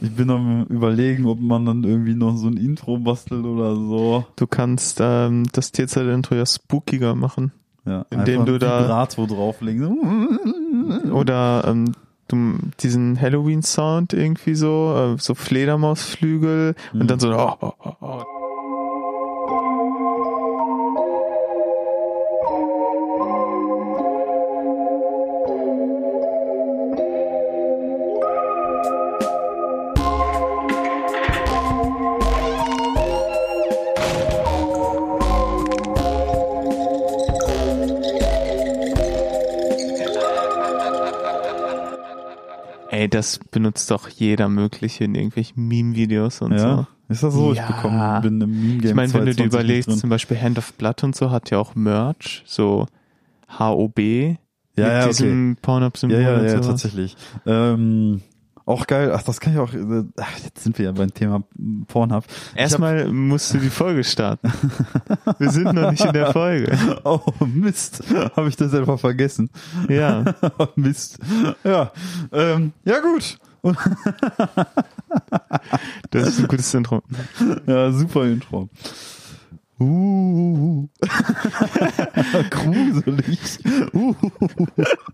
Ich bin am überlegen, ob man dann irgendwie noch so ein Intro bastelt oder so. Du kannst ähm, das Tierzeit-Intro ja spookiger machen. Ja, Indem du da- Vibrato drauflegen. Oder ähm, du, diesen Halloween-Sound irgendwie so, äh, so Fledermausflügel Mhm. und dann so, oh, oh, oh, Ey, das benutzt doch jeder mögliche in irgendwelchen Meme-Videos und Ja, so. ist das so? Ja. Ich bekomme, bin im Meme Game Ich meine, wenn du dir 22 nicht überlegst, zum Beispiel Hand of Blood und so hat ja auch Merch, so HOB Ja, mit ja, okay. diesem Pornhub-Symbol Ja, ja, ja, sowas. tatsächlich. Ähm, auch geil. Ach, das kann ich auch. äh, Ach, jetzt sind wir ja beim Thema Pornhub. Erstmal musst du die Folge starten. Wir sind noch nicht in der Folge. Oh, Mist. Habe ich das einfach vergessen. Ja. Mist. Ja. Ähm, ja, gut. Das ist ein gutes Intro. Ja, super Intro. Uh, gruselig. Uh,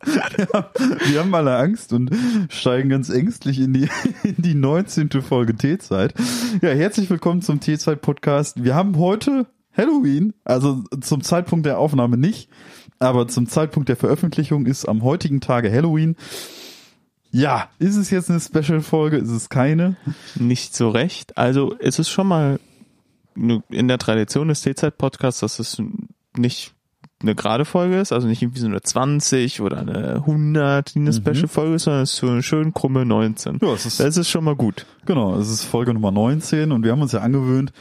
wir, haben, wir haben alle Angst und steigen ganz ängstlich in die, in die 19. Folge T-Zeit. Ja, herzlich willkommen zum T-Zeit-Podcast. Wir haben heute Halloween, also zum Zeitpunkt der Aufnahme nicht, aber zum Zeitpunkt der Veröffentlichung ist am heutigen Tage Halloween. Ja, ist es jetzt eine Special-Folge? Ist es keine? Nicht so recht. Also es ist schon mal in der Tradition des T-Zeit-Podcasts, dass es nicht eine gerade Folge ist, also nicht irgendwie so eine 20 oder eine 100, die eine Special-Folge ist, sondern es ist so eine schön krumme 19. Ja, es ist Das ist schon mal gut. Genau, es ist Folge Nummer 19 und wir haben uns ja angewöhnt,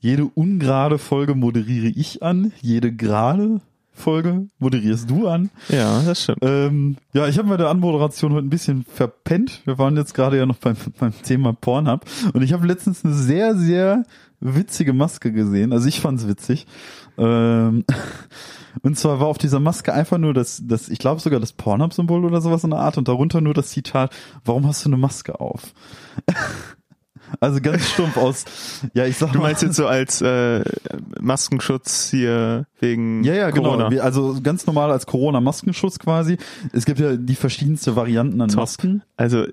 jede ungerade Folge moderiere ich an, jede gerade Folge moderierst du an. Ja, das stimmt. Ähm, ja, ich habe bei der Anmoderation heute ein bisschen verpennt. Wir waren jetzt gerade ja noch beim, beim Thema Pornhub und ich habe letztens eine sehr, sehr witzige Maske gesehen. Also ich fand's witzig. Ähm, und zwar war auf dieser Maske einfach nur das, das ich glaube sogar das Pornhub-Symbol oder sowas in der Art und darunter nur das Zitat, warum hast du eine Maske auf? Also ganz stumpf aus, ja, ich sag Du mal. meinst jetzt so als äh, Maskenschutz hier wegen Ja, ja, genau. Corona? Wie- Also ganz normal als Corona-Maskenschutz quasi. Es gibt ja die verschiedenste Varianten an Top. Masken. Also,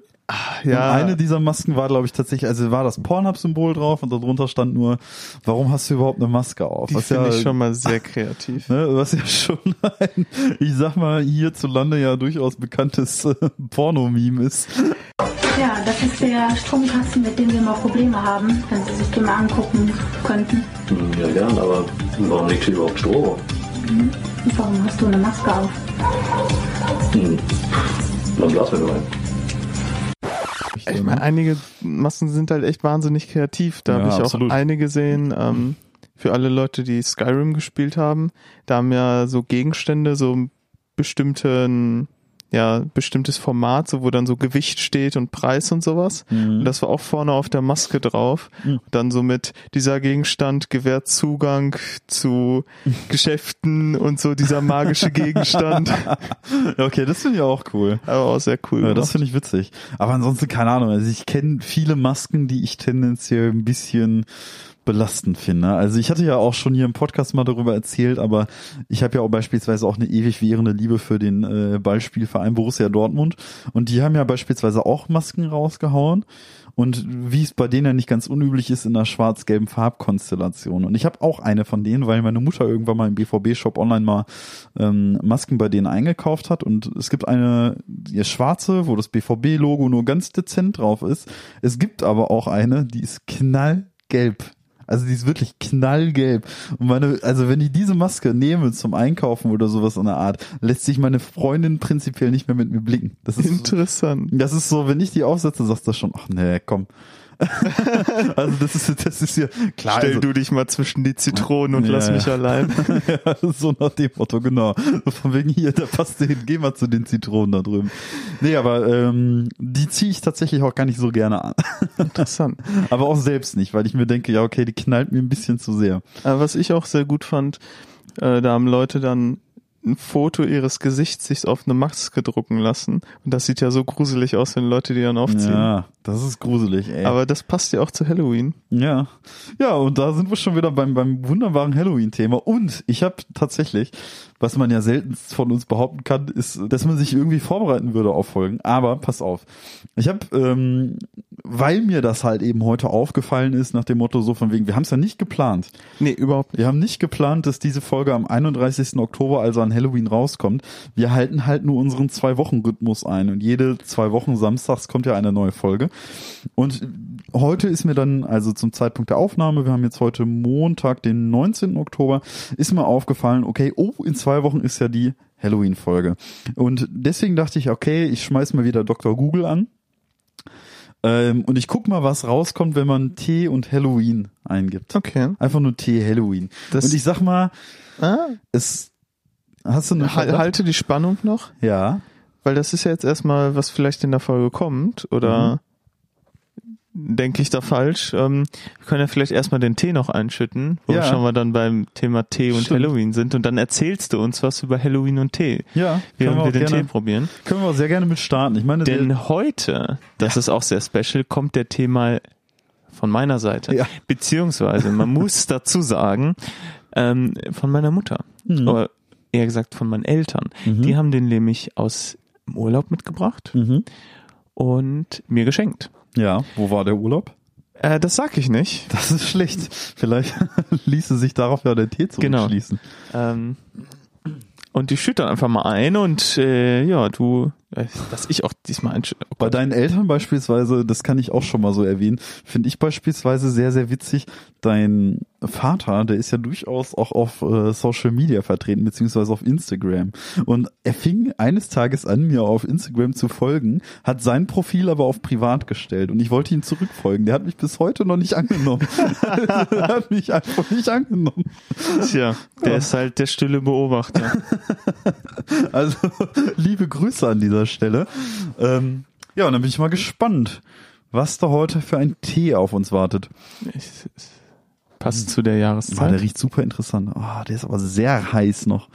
ja. Und eine dieser Masken war, glaube ich, tatsächlich, also war das Pornhub-Symbol drauf und darunter stand nur, warum hast du überhaupt eine Maske auf? die Was ja, finde ich schon mal sehr kreativ. ne, was ja schon ein, ich sag mal, hierzulande ja durchaus bekanntes äh, Porno-Meme ist. Ja, das ist der Stromkasten, mit dem wir mal Probleme haben, wenn Sie sich den mal angucken könnten. Hm, Ja, gern, aber warum liegt hier überhaupt Strom? Und warum hast du eine Maske auf? Hm. Dann lass mir rein. Ich meine, einige Masken sind halt echt wahnsinnig kreativ. Da Ja, habe ich absolut. auch eine gesehen, ähm, für alle Leute, die Skyrim gespielt haben. Da haben ja so Gegenstände, so bestimmten, ja, bestimmtes Format, so wo dann so Gewicht steht und Preis und sowas. Und das war auch vorne auf der Maske drauf. Mhm. Dann so mit dieser Gegenstand gewährt Zugang zu Geschäften und so dieser magische Gegenstand. Okay, das finde ich auch cool. Aber auch sehr cool. Ja, das finde ich witzig. Aber ansonsten, keine Ahnung, also ich kenne viele Masken, die ich tendenziell ein bisschen belastend finde. Also ich hatte ja auch schon hier im Podcast mal darüber erzählt, aber ich habe ja auch beispielsweise auch eine ewig währende Liebe für den äh, Ballspielverein Borussia Dortmund und die haben ja beispielsweise auch Masken rausgehauen und wie es bei denen ja nicht ganz unüblich ist in einer schwarz-gelben Farbkonstellation. Und ich habe auch eine von denen, weil meine Mutter irgendwann mal im BVB-Shop online mal ähm, Masken bei denen eingekauft hat. Und es gibt eine ist schwarze, wo das BVB-Logo nur ganz dezent drauf ist. Es gibt aber auch eine, die ist knallgelb. Also die ist wirklich knallgelb. Und meine, also wenn ich diese Maske nehme zum Einkaufen oder sowas in der Art, lässt sich meine Freundin prinzipiell nicht mehr mit mir blicken. Das ist Interessant. das ist so, wenn ich die aufsetze, sagst du schon, ach nee, komm. also das ist, das ist ja klar. Stell also, du dich mal zwischen die Zitronen und Ja, lass ja. mich allein. ja, so nach dem Motto, genau. Von wegen hier, da passt du hin, geh mal zu den Zitronen da drüben. Nee, aber ähm, die ziehe ich tatsächlich auch gar nicht so gerne an. Interessant. Aber auch selbst nicht, weil ich mir denke, ja, okay, die knallt mir ein bisschen zu sehr. Aber was ich auch sehr gut fand, äh, da haben Leute dann ein Foto ihres Gesichts sich auf eine Maske drucken lassen. Und das sieht ja so gruselig aus, wenn Leute die dann aufziehen. Ja, das ist gruselig, ey. Aber das passt ja auch zu Halloween. Ja, ja, und da sind wir schon wieder beim, beim wunderbaren Halloween-Thema. Und ich habe tatsächlich, was man ja selten von uns behaupten kann, ist, dass man sich irgendwie vorbereiten würde auf Folgen. Aber pass auf, ich habe, ähm, weil mir das halt eben heute aufgefallen ist, nach dem Motto so von wegen, wir haben es ja nicht geplant. Nee, überhaupt nicht. Wir haben nicht geplant, dass diese Folge am 31. Oktober, also an Halloween, rauskommt. Wir halten halt nur unseren Zwei-Wochen-Rhythmus ein. Und jede zwei Wochen samstags kommt ja eine neue Folge. Und heute ist mir dann, also zum Zeitpunkt der Aufnahme, wir haben jetzt heute Montag, den 19. Oktober, ist mir aufgefallen, okay, oh, in zwei Wochen ist ja die Halloween-Folge. Und deswegen dachte ich, okay, ich schmeiß mal wieder Dr. Google an. Ähm, und ich guck mal, was rauskommt, wenn man Tee und Halloween eingibt. Okay. Einfach nur Tee Halloween. Das- und ich sag mal, Ah, es hast du eine hal- Verdacht? halte die Spannung noch, Ja. weil das ist ja jetzt erstmal, was vielleicht in der Folge kommt. Oder denke ich da falsch? Ähm, wir können ja vielleicht erstmal den Tee noch einschütten, wo Ja. wir schon mal dann beim Thema Tee und Stimmt. Halloween sind. Und dann erzählst du uns was über Halloween und Tee, Ja, während können wir wir, den auch Tee gerne, probieren. können wir auch sehr gerne mit starten. Ich meine, Denn heute, das ist auch sehr special, kommt der Tee mal von meiner Seite. Ja. Beziehungsweise, man muss dazu sagen, ähm, von meiner Mutter. Mhm. Oder eher gesagt von meinen Eltern. Mhm. Die haben den nämlich aus dem Urlaub mitgebracht mhm. und mir geschenkt. Ja, wo war der Urlaub? Äh, das sag ich nicht. Das ist schlecht. Vielleicht ließe sich darauf ja der Tee Genau. zurückschließen. Ähm, und die schütt dann einfach mal ein und äh, ja, du, dass ich auch diesmal ein oh Bei deinen Eltern beispielsweise, das kann ich auch schon mal so erwähnen, finde ich beispielsweise sehr, sehr witzig. Dein Vater, der ist ja durchaus auch auf äh, Social Media vertreten, beziehungsweise auf Instagram. Und er fing eines Tages an, mir auf Instagram zu folgen, hat sein Profil aber auf privat gestellt und ich wollte ihm zurückfolgen. Der hat mich bis heute noch nicht angenommen. der hat mich einfach nicht angenommen. Tja, der ist halt der stille Beobachter. Also liebe Grüße an dieser Stelle. Ähm, ja, und dann bin ich mal gespannt, was da heute für ein Tee auf uns wartet. Ich, passt zu der Ah, Jahreszeit. der riecht super interessant. Ah, der ist aber sehr heiß noch.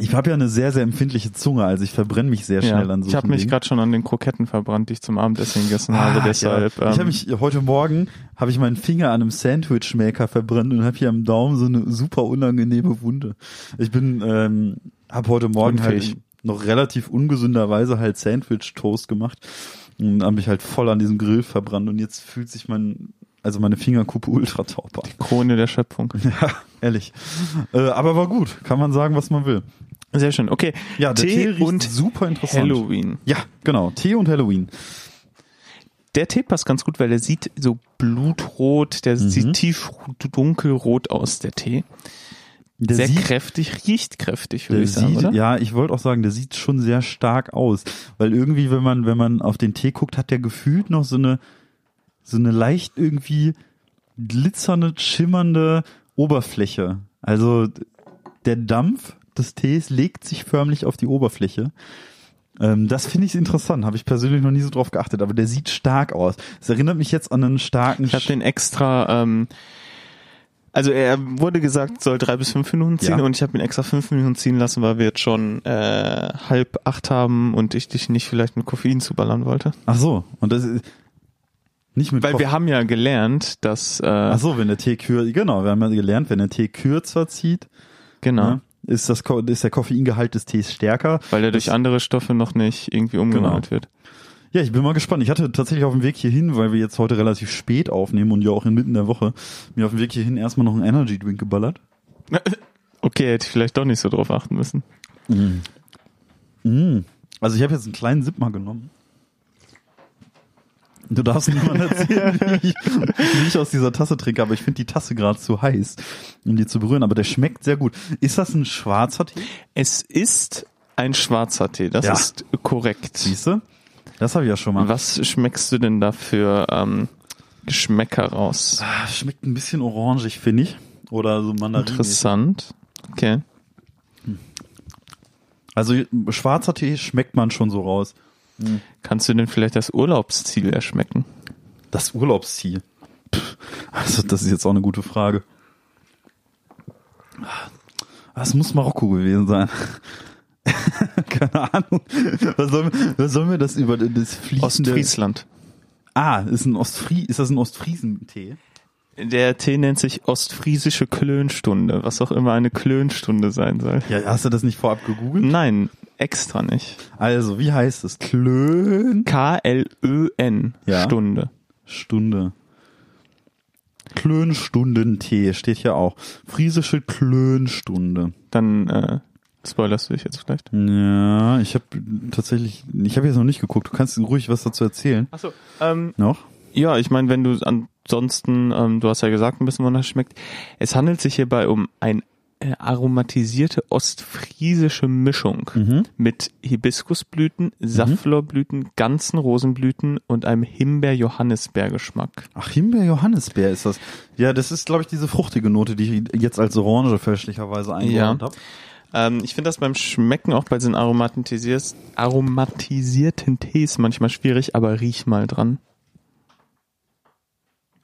Ich habe ja eine sehr, sehr empfindliche Zunge, also ich verbrenne mich sehr schnell ja, an so ich habe mich gerade schon an den Kroketten verbrannt, die ich zum Abendessen gegessen habe. Deshalb. Ah, ja. Ich ähm, habe mich heute Morgen habe ich meinen Finger an einem Sandwichmaker verbrannt und habe hier am Daumen so eine super unangenehme Wunde. Ich bin ähm, habe heute Morgen Unfähig. halt noch relativ ungesünderweise halt Sandwich Toast gemacht und habe mich halt voll an diesem Grill verbrannt und jetzt fühlt sich mein also meine Fingerkuppe ultra taub an. Krone der Schöpfung. Ja, ehrlich. Äh, aber war gut, kann man sagen, was man will. Sehr schön. Okay. Ja, der Tee, Tee riecht und super interessant. Halloween. Ja, genau. Tee und Halloween. Der Tee passt ganz gut, weil der sieht so blutrot, der Mhm. sieht tief dunkelrot aus, der Tee. Der Sehr sieht, kräftig, riecht kräftig, würde ich sagen, sieht oder? ja, ich wollte auch sagen, der sieht schon sehr stark aus, weil irgendwie, wenn man, wenn man auf den Tee guckt, hat der gefühlt noch so eine, so eine leicht irgendwie glitzernde, schimmernde Oberfläche. Also der Dampf des Tees legt sich förmlich auf die Oberfläche. Ähm, das finde ich interessant, habe ich persönlich noch nie so drauf geachtet, aber der sieht stark aus. Es erinnert mich jetzt an einen starken Ich habe den extra, ähm, also er wurde gesagt, soll drei bis fünf Minuten ziehen Ja. und ich habe ihn extra fünf Minuten ziehen lassen, weil wir jetzt schon äh, halb acht haben und ich dich nicht vielleicht mit Koffein zuballern wollte. Ach so, und das ist nicht mit Weil Koff- wir haben ja gelernt, dass äh, Ach so, wenn der Tee kürzer, genau, wir haben ja gelernt, wenn der Tee kürzer zieht, genau, ne, ist das ist der Koffeingehalt des Tees stärker. weil er durch andere Stoffe noch nicht irgendwie umgewandelt wird. Ja, ich bin mal gespannt. Ich hatte tatsächlich auf dem Weg hierhin, weil wir jetzt heute relativ spät aufnehmen und ja auch inmitten der Woche, mir auf dem Weg hierhin erstmal noch einen Energy Drink geballert. Okay, hätte ich vielleicht doch nicht so drauf achten müssen. Mm. Also ich habe jetzt einen kleinen Sip mal genommen. Du darfst niemand erzählen, wie ich, wie ich aus dieser Tasse trinke, aber ich finde die Tasse gerade zu heiß, um die zu berühren. Aber der schmeckt sehr gut. Ist das ein schwarzer Tee? Es ist ein schwarzer Tee, das Ja. ist korrekt. Siehst du? Das habe ich ja schon mal. Was schmeckst du denn da für ähm, Geschmäcker raus? Ah, Schmeckt ein bisschen orangig, finde ich. Oder so Mandarin. Interessant. Okay. Also schwarzer Tee schmeckt man schon so raus. Kannst du denn vielleicht das Urlaubsziel erschmecken? Das Urlaubsziel. Also das ist jetzt auch eine gute Frage. Was muss Marokko gewesen sein? Keine Ahnung. Was sollen, was sollen wir das über das fließende... Ostfriesland. Ah, ist ein Ostfrie, ist das ein Ostfriesentee? Der Tee nennt sich Ostfriesische Klönstunde, was auch immer eine Klönstunde sein soll. Ja, hast du das nicht vorab gegoogelt? Nein, extra nicht. Also, wie heißt es? Klön K-L-Ö-N Ja. Stunde. Stunde. Klönstundentee steht hier auch. Friesische Klönstunde. Dann äh, spoilerst du dich jetzt vielleicht. Ja, ich habe tatsächlich, ich habe jetzt noch nicht geguckt. Du kannst ruhig was dazu erzählen. Achso, ähm, Noch? ja, ich meine, wenn du ansonsten, ähm, du hast ja gesagt, ein bisschen wonach es schmeckt. Es handelt sich hierbei um ein äh, aromatisierte ostfriesische Mischung Mhm. mit Hibiskusblüten, Safflorblüten, ganzen Rosenblüten und einem Himbeer-Johannisbeer-Geschmack. Ach, Himbeer-Johannisbeer ist das. Ja, das ist, glaube ich, diese fruchtige Note, die ich jetzt als Orange fälschlicherweise eingeordnet Ja. habe. Ähm, ich finde das beim Schmecken auch bei diesen aromatisierten Tees manchmal schwierig, aber riech mal dran.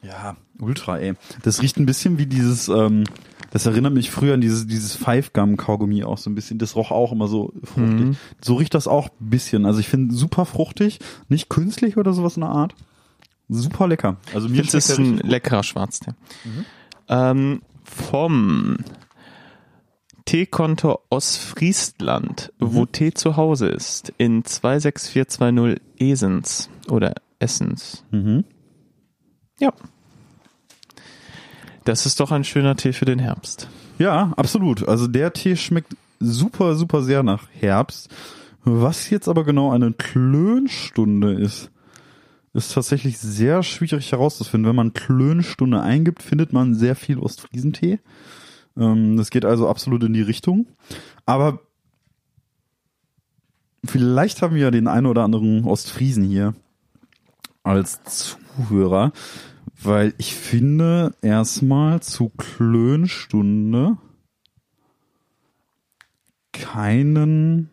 Ja, ultra, ey. Das riecht ein bisschen wie dieses, ähm, das erinnert mich früher an dieses, dieses Five-Gum-Kaugummi auch so ein bisschen. Das roch auch immer so fruchtig. Mhm. So riecht das auch ein bisschen. Also ich finde super fruchtig, nicht künstlich oder sowas in der Art. Super lecker. Also mir es ist der ein gut. leckerer Schwarztee. Ähm, vom Teekonto Ostfriesland, wo Tee zu Hause ist, in 26420 Esens oder Essens. Mhm. Ja. Das ist doch ein schöner Tee für den Herbst. Ja, absolut. Also der Tee schmeckt super, super sehr nach Herbst. Was jetzt aber genau eine Klönstunde ist, ist tatsächlich sehr schwierig herauszufinden. Wenn man Klönstunde eingibt, findet man sehr viel Ostfriesentee. Ähm, das geht also absolut in die Richtung. Aber vielleicht haben wir ja den einen oder anderen Ostfriesen hier als Zuhörer, weil ich finde erstmal zu Klönstunde keinen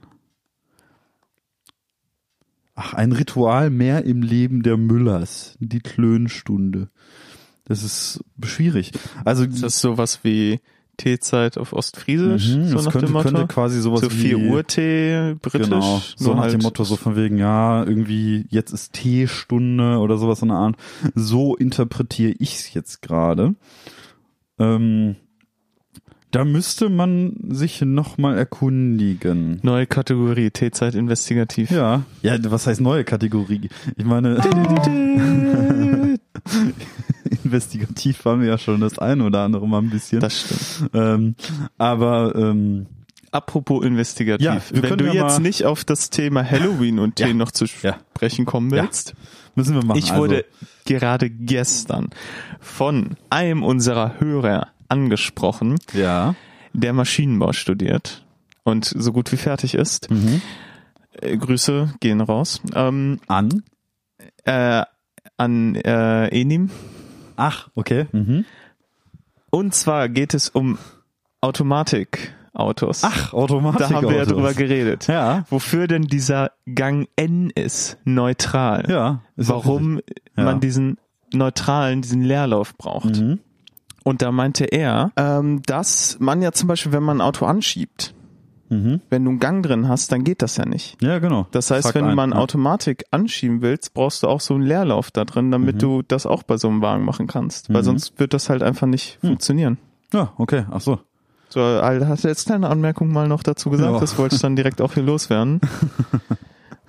Ach, ein Ritual mehr im Leben der Müllers, die Klönstunde. Das ist schwierig. Also Ist das sowas wie Teezeit auf Ostfriesisch? Mhm, so das nach könnte, dem Motto? könnte quasi sowas so 4 wie Uhr Tee, britisch. Genau, so nach halt dem Motto, so von wegen, ja, irgendwie jetzt ist Teestunde oder sowas in der Art. So interpretiere ich es jetzt gerade. Ähm, da müsste man sich nochmal erkundigen. Neue Kategorie, Teezeit investigativ. Ja, ja, was heißt neue Kategorie? Ich meine, investigativ waren wir ja schon das eine oder andere mal ein bisschen. Das stimmt. ähm, aber ähm, Apropos investigativ. Ja, wir Wenn du ja jetzt nicht auf das Thema Halloween und Tee Ja. noch zu sprechen kommen willst. müssen wir machen. Ich wurde also, gerade gestern von einem unserer Hörer angesprochen, ja. der Maschinenbau studiert und so gut wie fertig ist. Mhm. Äh, Grüße gehen raus. Ähm, An. äh, an äh, Enim. Ach, okay. Mhm. Und zwar geht es um Automatikautos. Ach, Automatik. da haben wir ja drüber geredet. Ja. Wofür denn dieser Gang N ist, neutral. Ja. ist Warum Ja. man diesen neutralen, diesen Leerlauf braucht. Mhm. Und da meinte er, ähm, dass man ja zum Beispiel, wenn man ein Auto anschiebt, Mhm. wenn du einen Gang drin hast, dann geht das ja nicht. Ja, genau. Das heißt, Fakt wenn du ein, mal eine ja. Automatik anschieben willst, brauchst du auch so einen Leerlauf da drin, damit Mhm. du das auch bei so einem Wagen machen kannst. Weil Mhm. sonst wird das halt einfach nicht Hm. funktionieren. Ja, okay. Ach so. So, also hast du jetzt kleine Anmerkung mal noch dazu gesagt? Ja. Das wollte ich dann direkt auch hier loswerden.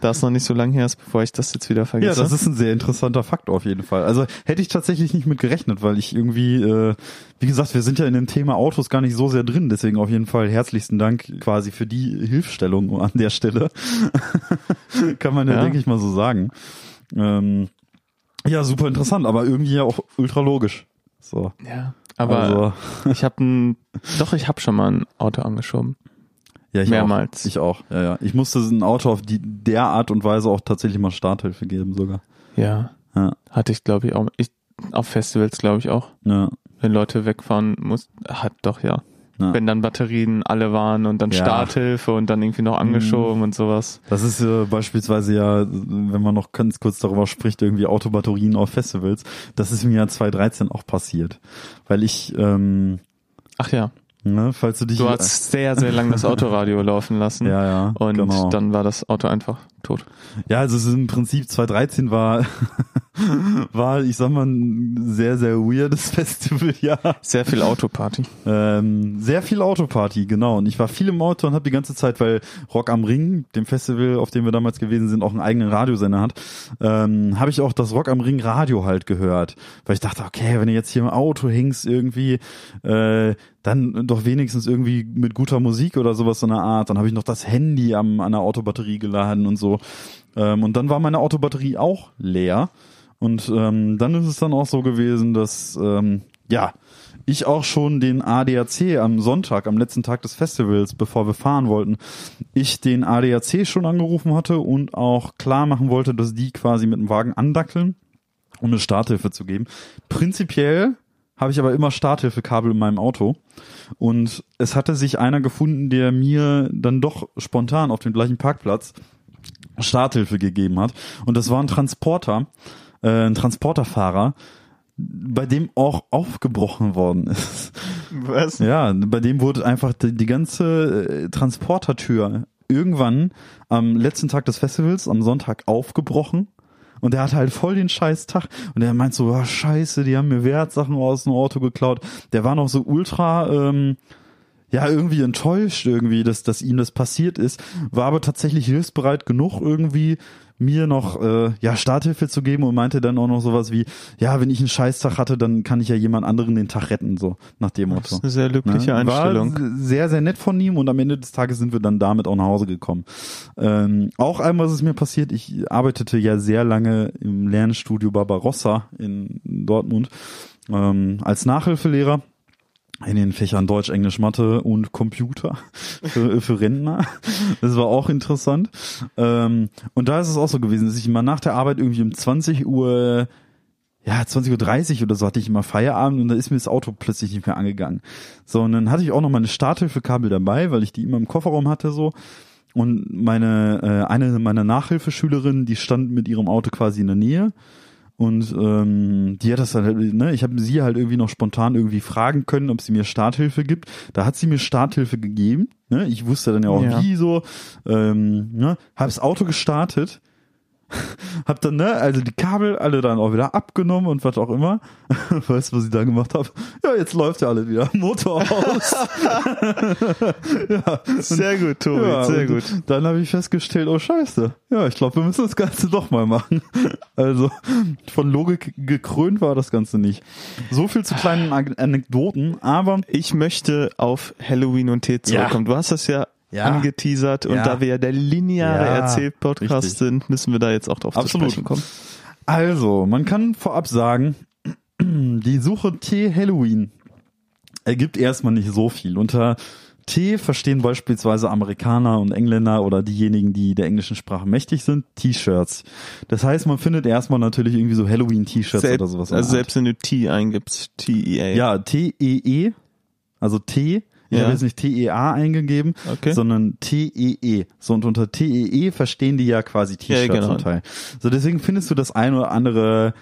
da es noch nicht so lange her ist, bevor ich das jetzt wieder Ja, vergesse. das ist ein sehr interessanter Fakt auf jeden Fall. Also hätte ich tatsächlich nicht mit gerechnet, weil ich irgendwie, äh, wie gesagt, wir sind ja in dem Thema Autos gar nicht so sehr drin. Deswegen auf jeden Fall herzlichsten Dank quasi für die Hilfstellung an der Stelle. Kann man ja, Ja. denke ich mal so sagen. Ähm, ja, super interessant, aber irgendwie ja auch ultra logisch. So. ja, aber also, ich habe ein, doch, ich habe schon mal ein Auto angeschoben. Ja, ich mehrmals. Auch. Ich auch. Ja, ja. Ich musste ein Auto auf die der Art und Weise auch tatsächlich mal Starthilfe geben sogar. Ja, Ja. hatte ich glaube ich auch. Ich, auf Festivals glaube ich auch. Ja. Wenn Leute wegfahren muss, hat doch ja. ja. Wenn dann Batterien alle waren und dann Ja. Mhm. Starthilfe und dann irgendwie noch angeschoben und sowas. Das ist äh, beispielsweise ja, wenn man noch ganz kurz darüber spricht, irgendwie Autobatterien auf Festivals. Das ist mir ja 2013 auch passiert. Weil ich, ähm, Ach ja. Ne, falls du dich Du hast sehr, sehr lang das Autoradio laufen lassen. ja, ja, Und genau. dann war das Auto einfach tot. Ja, also es ist im Prinzip 2013 war, war, ich sag mal, ein sehr, sehr weirdes Festival, ja. Sehr viel Autoparty. Ähm, sehr viel Autoparty, genau. Und ich war viel im Auto und habe die ganze Zeit, weil Rock am Ring, dem Festival, auf dem wir damals gewesen sind, auch einen eigenen Radiosender hat, ähm, habe ich auch das Rock am Ring Radio halt gehört. Weil ich dachte, okay, wenn du jetzt hier im Auto hängst irgendwie, äh, dann doch wenigstens irgendwie mit guter Musik oder sowas so einer Art. Dann habe ich noch das Handy am, an der Autobatterie geladen und so. Ähm, und dann war meine Autobatterie auch leer. Und ähm, dann ist es dann auch so gewesen, dass ähm, ja ich auch schon den ADAC am Sonntag, am letzten Tag des Festivals, bevor wir fahren wollten, ich den ADAC schon angerufen hatte und auch klar machen wollte, dass die quasi mit dem Wagen andackeln, um eine Starthilfe zu geben. Prinzipiell habe ich aber immer Starthilfekabel in meinem Auto. Und es hatte sich einer gefunden, der mir dann doch spontan auf dem gleichen Parkplatz Starthilfe gegeben hat. Und das war ein Transporter, äh, ein Transporterfahrer, bei dem auch aufgebrochen worden ist. Was? Ja, bei dem wurde einfach die, die ganze äh, Transportertür irgendwann am letzten Tag des Festivals, am Sonntag, aufgebrochen. Und er hat halt voll den scheiß Tag. Und er meint so, oh, scheiße, die haben mir Wertsachen aus dem Auto geklaut. Der war noch so ultra, ähm, ja, irgendwie enttäuscht irgendwie, dass, dass ihm das passiert ist, war aber tatsächlich hilfsbereit genug irgendwie mir noch äh, ja Starthilfe zu geben und meinte dann auch noch sowas wie ja wenn ich einen Scheißtag hatte dann kann ich ja jemand anderen den Tag retten so nach dem Das Motto ist eine sehr löbliche Ne? Einstellung. War sehr, sehr nett von ihm und am Ende des Tages sind wir dann damit auch nach Hause gekommen. Ähm, auch einmal ist es mir passiert, ich arbeitete ja sehr lange im Lernstudio Barbarossa in Dortmund ähm, als Nachhilfelehrer in den Fächern Deutsch, Englisch, Mathe und Computer für, für Rentner. Das war auch interessant. Ähm, und da ist es auch so gewesen, dass ich mal nach der Arbeit irgendwie um 20 Uhr ja, 20.30 Uhr oder so hatte ich immer Feierabend und da ist mir das Auto plötzlich nicht mehr angegangen. So, und dann hatte ich auch noch meine Starthilfekabel dabei, weil ich die immer im Kofferraum hatte so. Und meine, äh, eine meiner Nachhilfeschülerinnen, die stand mit ihrem Auto quasi in der Nähe. Und ähm, die hat das dann, halt, ne, ich habe sie halt irgendwie noch spontan irgendwie fragen können, ob sie mir Starthilfe gibt. Da hat sie mir Starthilfe gegeben. Ne? Ich wusste dann ja auch Ja. wie so. Ähm, ne? Habe das Auto gestartet hab dann, ne, also die Kabel alle dann auch wieder abgenommen und was auch immer. Weißt du, was ich da gemacht habe? Ja, jetzt läuft ja alles wieder. Motor aus. ja, Sehr gut, Tobi, ja, sehr gut. Dann habe ich festgestellt, oh scheiße. Ja, ich glaube, wir müssen das Ganze doch mal machen. Also von Logik gekrönt war das Ganze nicht. So viel zu kleinen Anekdoten, aber Ich möchte auf Halloween und Tee zurückkommen. Du hast das ja, Ja. angeteasert und Ja. da wir ja der lineare Ja, Erzählpodcast sind, müssen wir da jetzt auch drauf Absolut. zu sprechen kommen. Also, man kann vorab sagen, die Suche T Halloween ergibt erstmal nicht so viel. Unter T verstehen beispielsweise Amerikaner und Engländer oder diejenigen, die der englischen Sprache mächtig sind, T-Shirts. Das heißt, man findet erstmal natürlich irgendwie so Halloween-T-Shirts oder sowas. also selbst wenn du T eingibst, T-E-A. Ja, T-E-E, also T. Ich Ja. habe jetzt nicht T-E-A eingegeben, Okay. sondern T-E-E. So, und unter T-E-E verstehen die ja quasi T-Shirts Ja, genau. zum Teil. So, deswegen findest du das ein oder andere,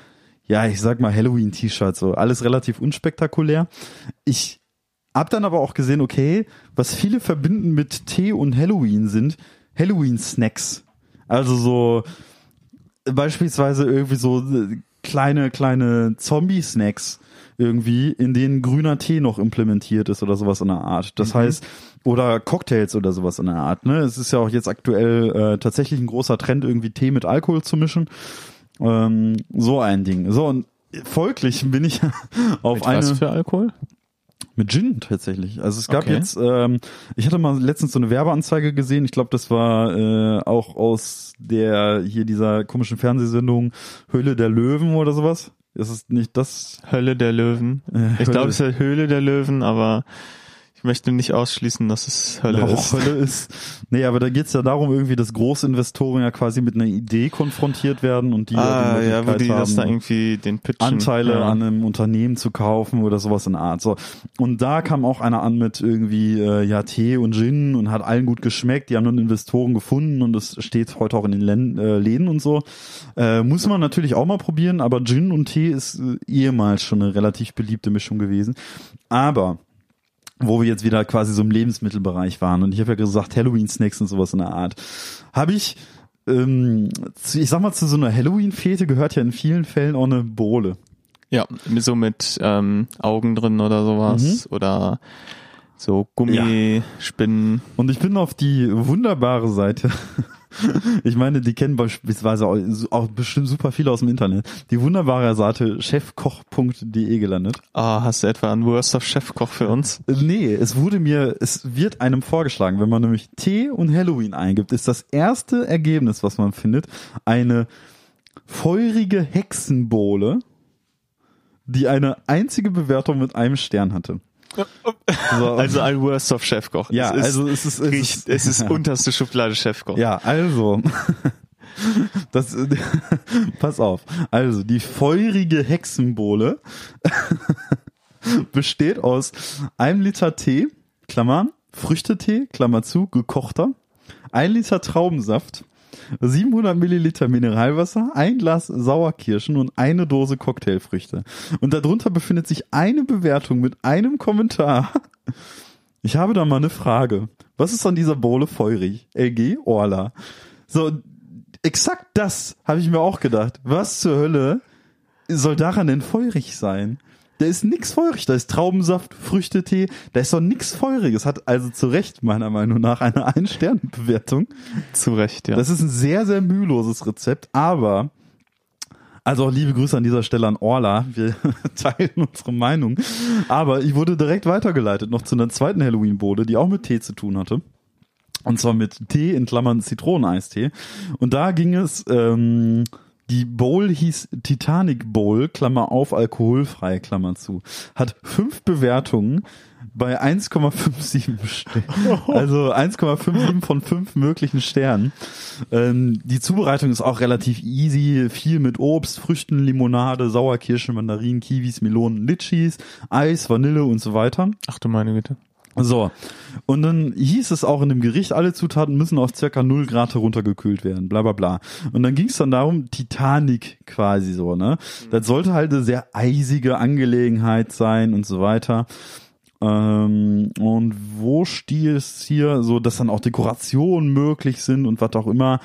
ja, ich sag mal Halloween-T-Shirt, so alles relativ unspektakulär. Ich hab dann aber auch gesehen, okay, was viele verbinden mit Tee und Halloween sind Halloween-Snacks. Also so beispielsweise irgendwie so äh, kleine, kleine Zombie-Snacks irgendwie, in denen grüner Tee noch implementiert ist oder sowas in der Art. Das heißt, oder Cocktails oder sowas in der Art. Ne? Es ist ja auch jetzt aktuell äh, tatsächlich ein großer Trend, irgendwie Tee mit Alkohol zu mischen. Ähm, so ein Ding. So, und folglich bin ich auf Mit eine... was für Alkohol? Mit Gin tatsächlich. Also es gab Okay. jetzt, ähm, ich hatte mal letztens so eine Werbeanzeige gesehen. Ich glaube, das war äh, auch aus der hier dieser komischen Fernsehsendung Höhle der Löwen oder sowas. Das ist nicht das. Hölle der Löwen. Ich glaube, es ist Höhle der Löwen, aber ich möchte nicht ausschließen, dass es Hölle auch ist. Hölle ist. Nee, aber da geht's ja darum, irgendwie, dass Großinvestoren ja quasi mit einer Idee konfrontiert werden und die ah, die ja, wo die das da irgendwie den pitchen. Anteile ja. an einem Unternehmen zu kaufen oder sowas in Art. So. Und da kam auch einer an mit irgendwie äh, ja Tee und Gin und hat allen gut geschmeckt. Die haben nun Investoren gefunden und es steht heute auch in den Län äh, Läden und so. Äh, muss man natürlich auch mal probieren, aber Gin und Tee ist äh, ehemals schon eine relativ beliebte Mischung gewesen. Aber wo wir jetzt wieder quasi so im Lebensmittelbereich waren und ich habe ja gesagt Halloween-Snacks und sowas in der Art, habe ich, ähm, ich sag mal, zu so einer Halloween-Fete gehört ja in vielen Fällen auch eine Bohle. Ja, so mit ähm, Augen drin oder sowas oder so Gummispinnen. Und ich bin auf die wunderbare Seite. Ich meine, die kennen beispielsweise auch, auch bestimmt super viele aus dem Internet. Die wunderbare Seite chefkoch.de gelandet. Ah, hast du etwa einen Worst of Chefkoch für uns? Nee, es wurde mir, es wird einem vorgeschlagen, wenn man nämlich Tee und Halloween eingibt, ist das erste Ergebnis, was man findet, eine feurige Hexenbowle, die eine einzige Bewertung mit einem Stern hatte. So. Also ein Worst of Chefkoch. Ja, ist, also es ist, es ist, es ist unterste Schublade Chefkoch. Ja, also, das, pass auf. Also, die feurige Hexenbowle besteht aus einem Liter Tee, Klammer, Früchtetee, Klammer zu, gekochter, ein Liter Traubensaft, 700 Milliliter Mineralwasser, ein Glas Sauerkirschen und eine Dose Cocktailfrüchte. Und darunter befindet sich eine Bewertung mit einem Kommentar. Ich habe da mal eine Frage. Was ist an dieser Bowle feurig? LG Orla. So, exakt das habe ich mir auch gedacht. Was zur Hölle soll daran denn feurig sein? Da ist nix feurig, da ist Traubensaft, Früchtetee, da ist doch nix feuriges. Hat also zu Recht meiner Meinung nach eine Ein-Sterne-Bewertung. Zu Recht, ja. Das ist ein sehr, sehr müheloses Rezept, aber also auch liebe Grüße an dieser Stelle an Orla. Wir teilen unsere Meinung. Aber ich wurde direkt weitergeleitet noch zu einer zweiten Halloween-Bode, die auch mit Tee zu tun hatte. Und zwar mit Tee in Klammern Zitroneneistee. Und da ging es, ähm, die Bowl hieß Titanic Bowl, Klammer auf, alkoholfrei, Klammer zu. Hat fünf Bewertungen bei 1,57 Sternen. Also 1,57 von fünf möglichen Sternen. Ähm, die Zubereitung ist auch relativ easy. Viel mit Obst, Früchten, Limonade, Sauerkirsche, Mandarinen, Kiwis, Melonen, Litchis, Eis, Vanille und so weiter. Ach du meine Güte. So. Und dann hieß es auch in dem Gericht, alle Zutaten müssen auf circa 0 Grad heruntergekühlt werden, bla bla bla. Und dann ging es dann darum, Titanic quasi so, ne? Das sollte halt eine sehr eisige Angelegenheit sein und so weiter. Ähm, und wo es hier so, dass dann auch Dekorationen möglich sind und was auch immer.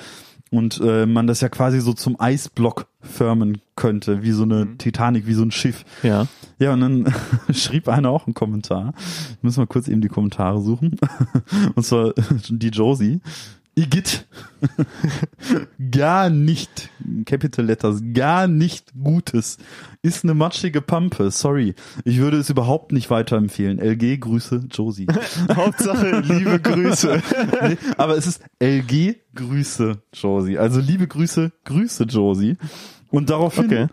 Und äh, man das ja quasi so zum Eisblock firmen könnte, wie so eine Titanic, wie so ein Schiff. Ja. Ja, und dann schrieb einer auch einen Kommentar. Muss mal kurz eben die Kommentare suchen. Und zwar die Josie. Igitt. gar nicht, Capital Letters, gar nicht Gutes. Ist eine matschige Pampe, sorry. Ich würde es überhaupt nicht weiterempfehlen. LG, Grüße, Josie. Hauptsache liebe Grüße. nee, aber es ist LG, Grüße, Josie. Also liebe Grüße, Grüße, Josie. Und daraufhin Okay.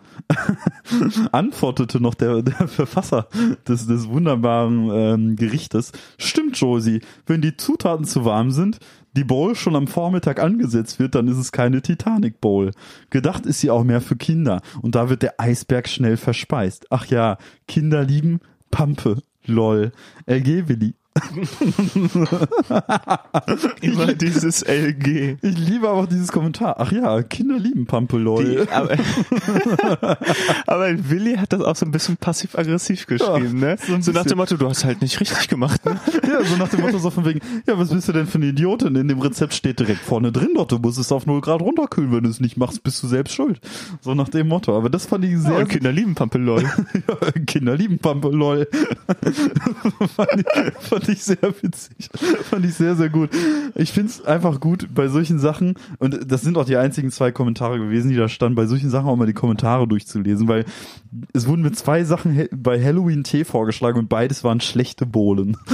antwortete noch der, der Verfasser des, des wunderbaren ähm, Gerichtes. Stimmt, Josie, wenn die Zutaten zu warm sind, die Bowl schon am Vormittag angesetzt wird, dann ist es keine Titanic Bowl. Gedacht ist sie auch mehr für Kinder. Und da wird der Eisberg schnell verspeist. Ach ja, Kinder lieben Pampe. Lol. LG Willi. Immer dieses LG. Ich liebe aber auch dieses Kommentar. Ach ja, Kinder lieben Pampe, lol. Die, aber, aber Willi hat das auch so ein bisschen passiv-aggressiv geschrieben, Ja, ne? so So nach dem Motto, du hast halt nicht richtig gemacht, ne? Ja, so nach dem Motto so von wegen, ja, was bist du denn für eine Idiotin? In dem Rezept steht direkt vorne drin doch, du musst es auf 0 Grad runterkühlen. Wenn du es nicht machst, bist du selbst schuld. So nach dem Motto. Aber das fand ich sehr, und Kinder lieben Pampe, lol. ja, Kinder lieben Pampe, lol. fand, ich, fand ich sehr witzig. Fand ich sehr, sehr gut. Ich find's einfach gut bei solchen Sachen, und das sind auch die einzigen zwei Kommentare gewesen, die da standen, bei solchen Sachen auch mal die Kommentare durchzulesen, weil es wurden mir zwei Sachen he- bei Halloween Tee vorgeschlagen und beides waren schlechte Bohlen.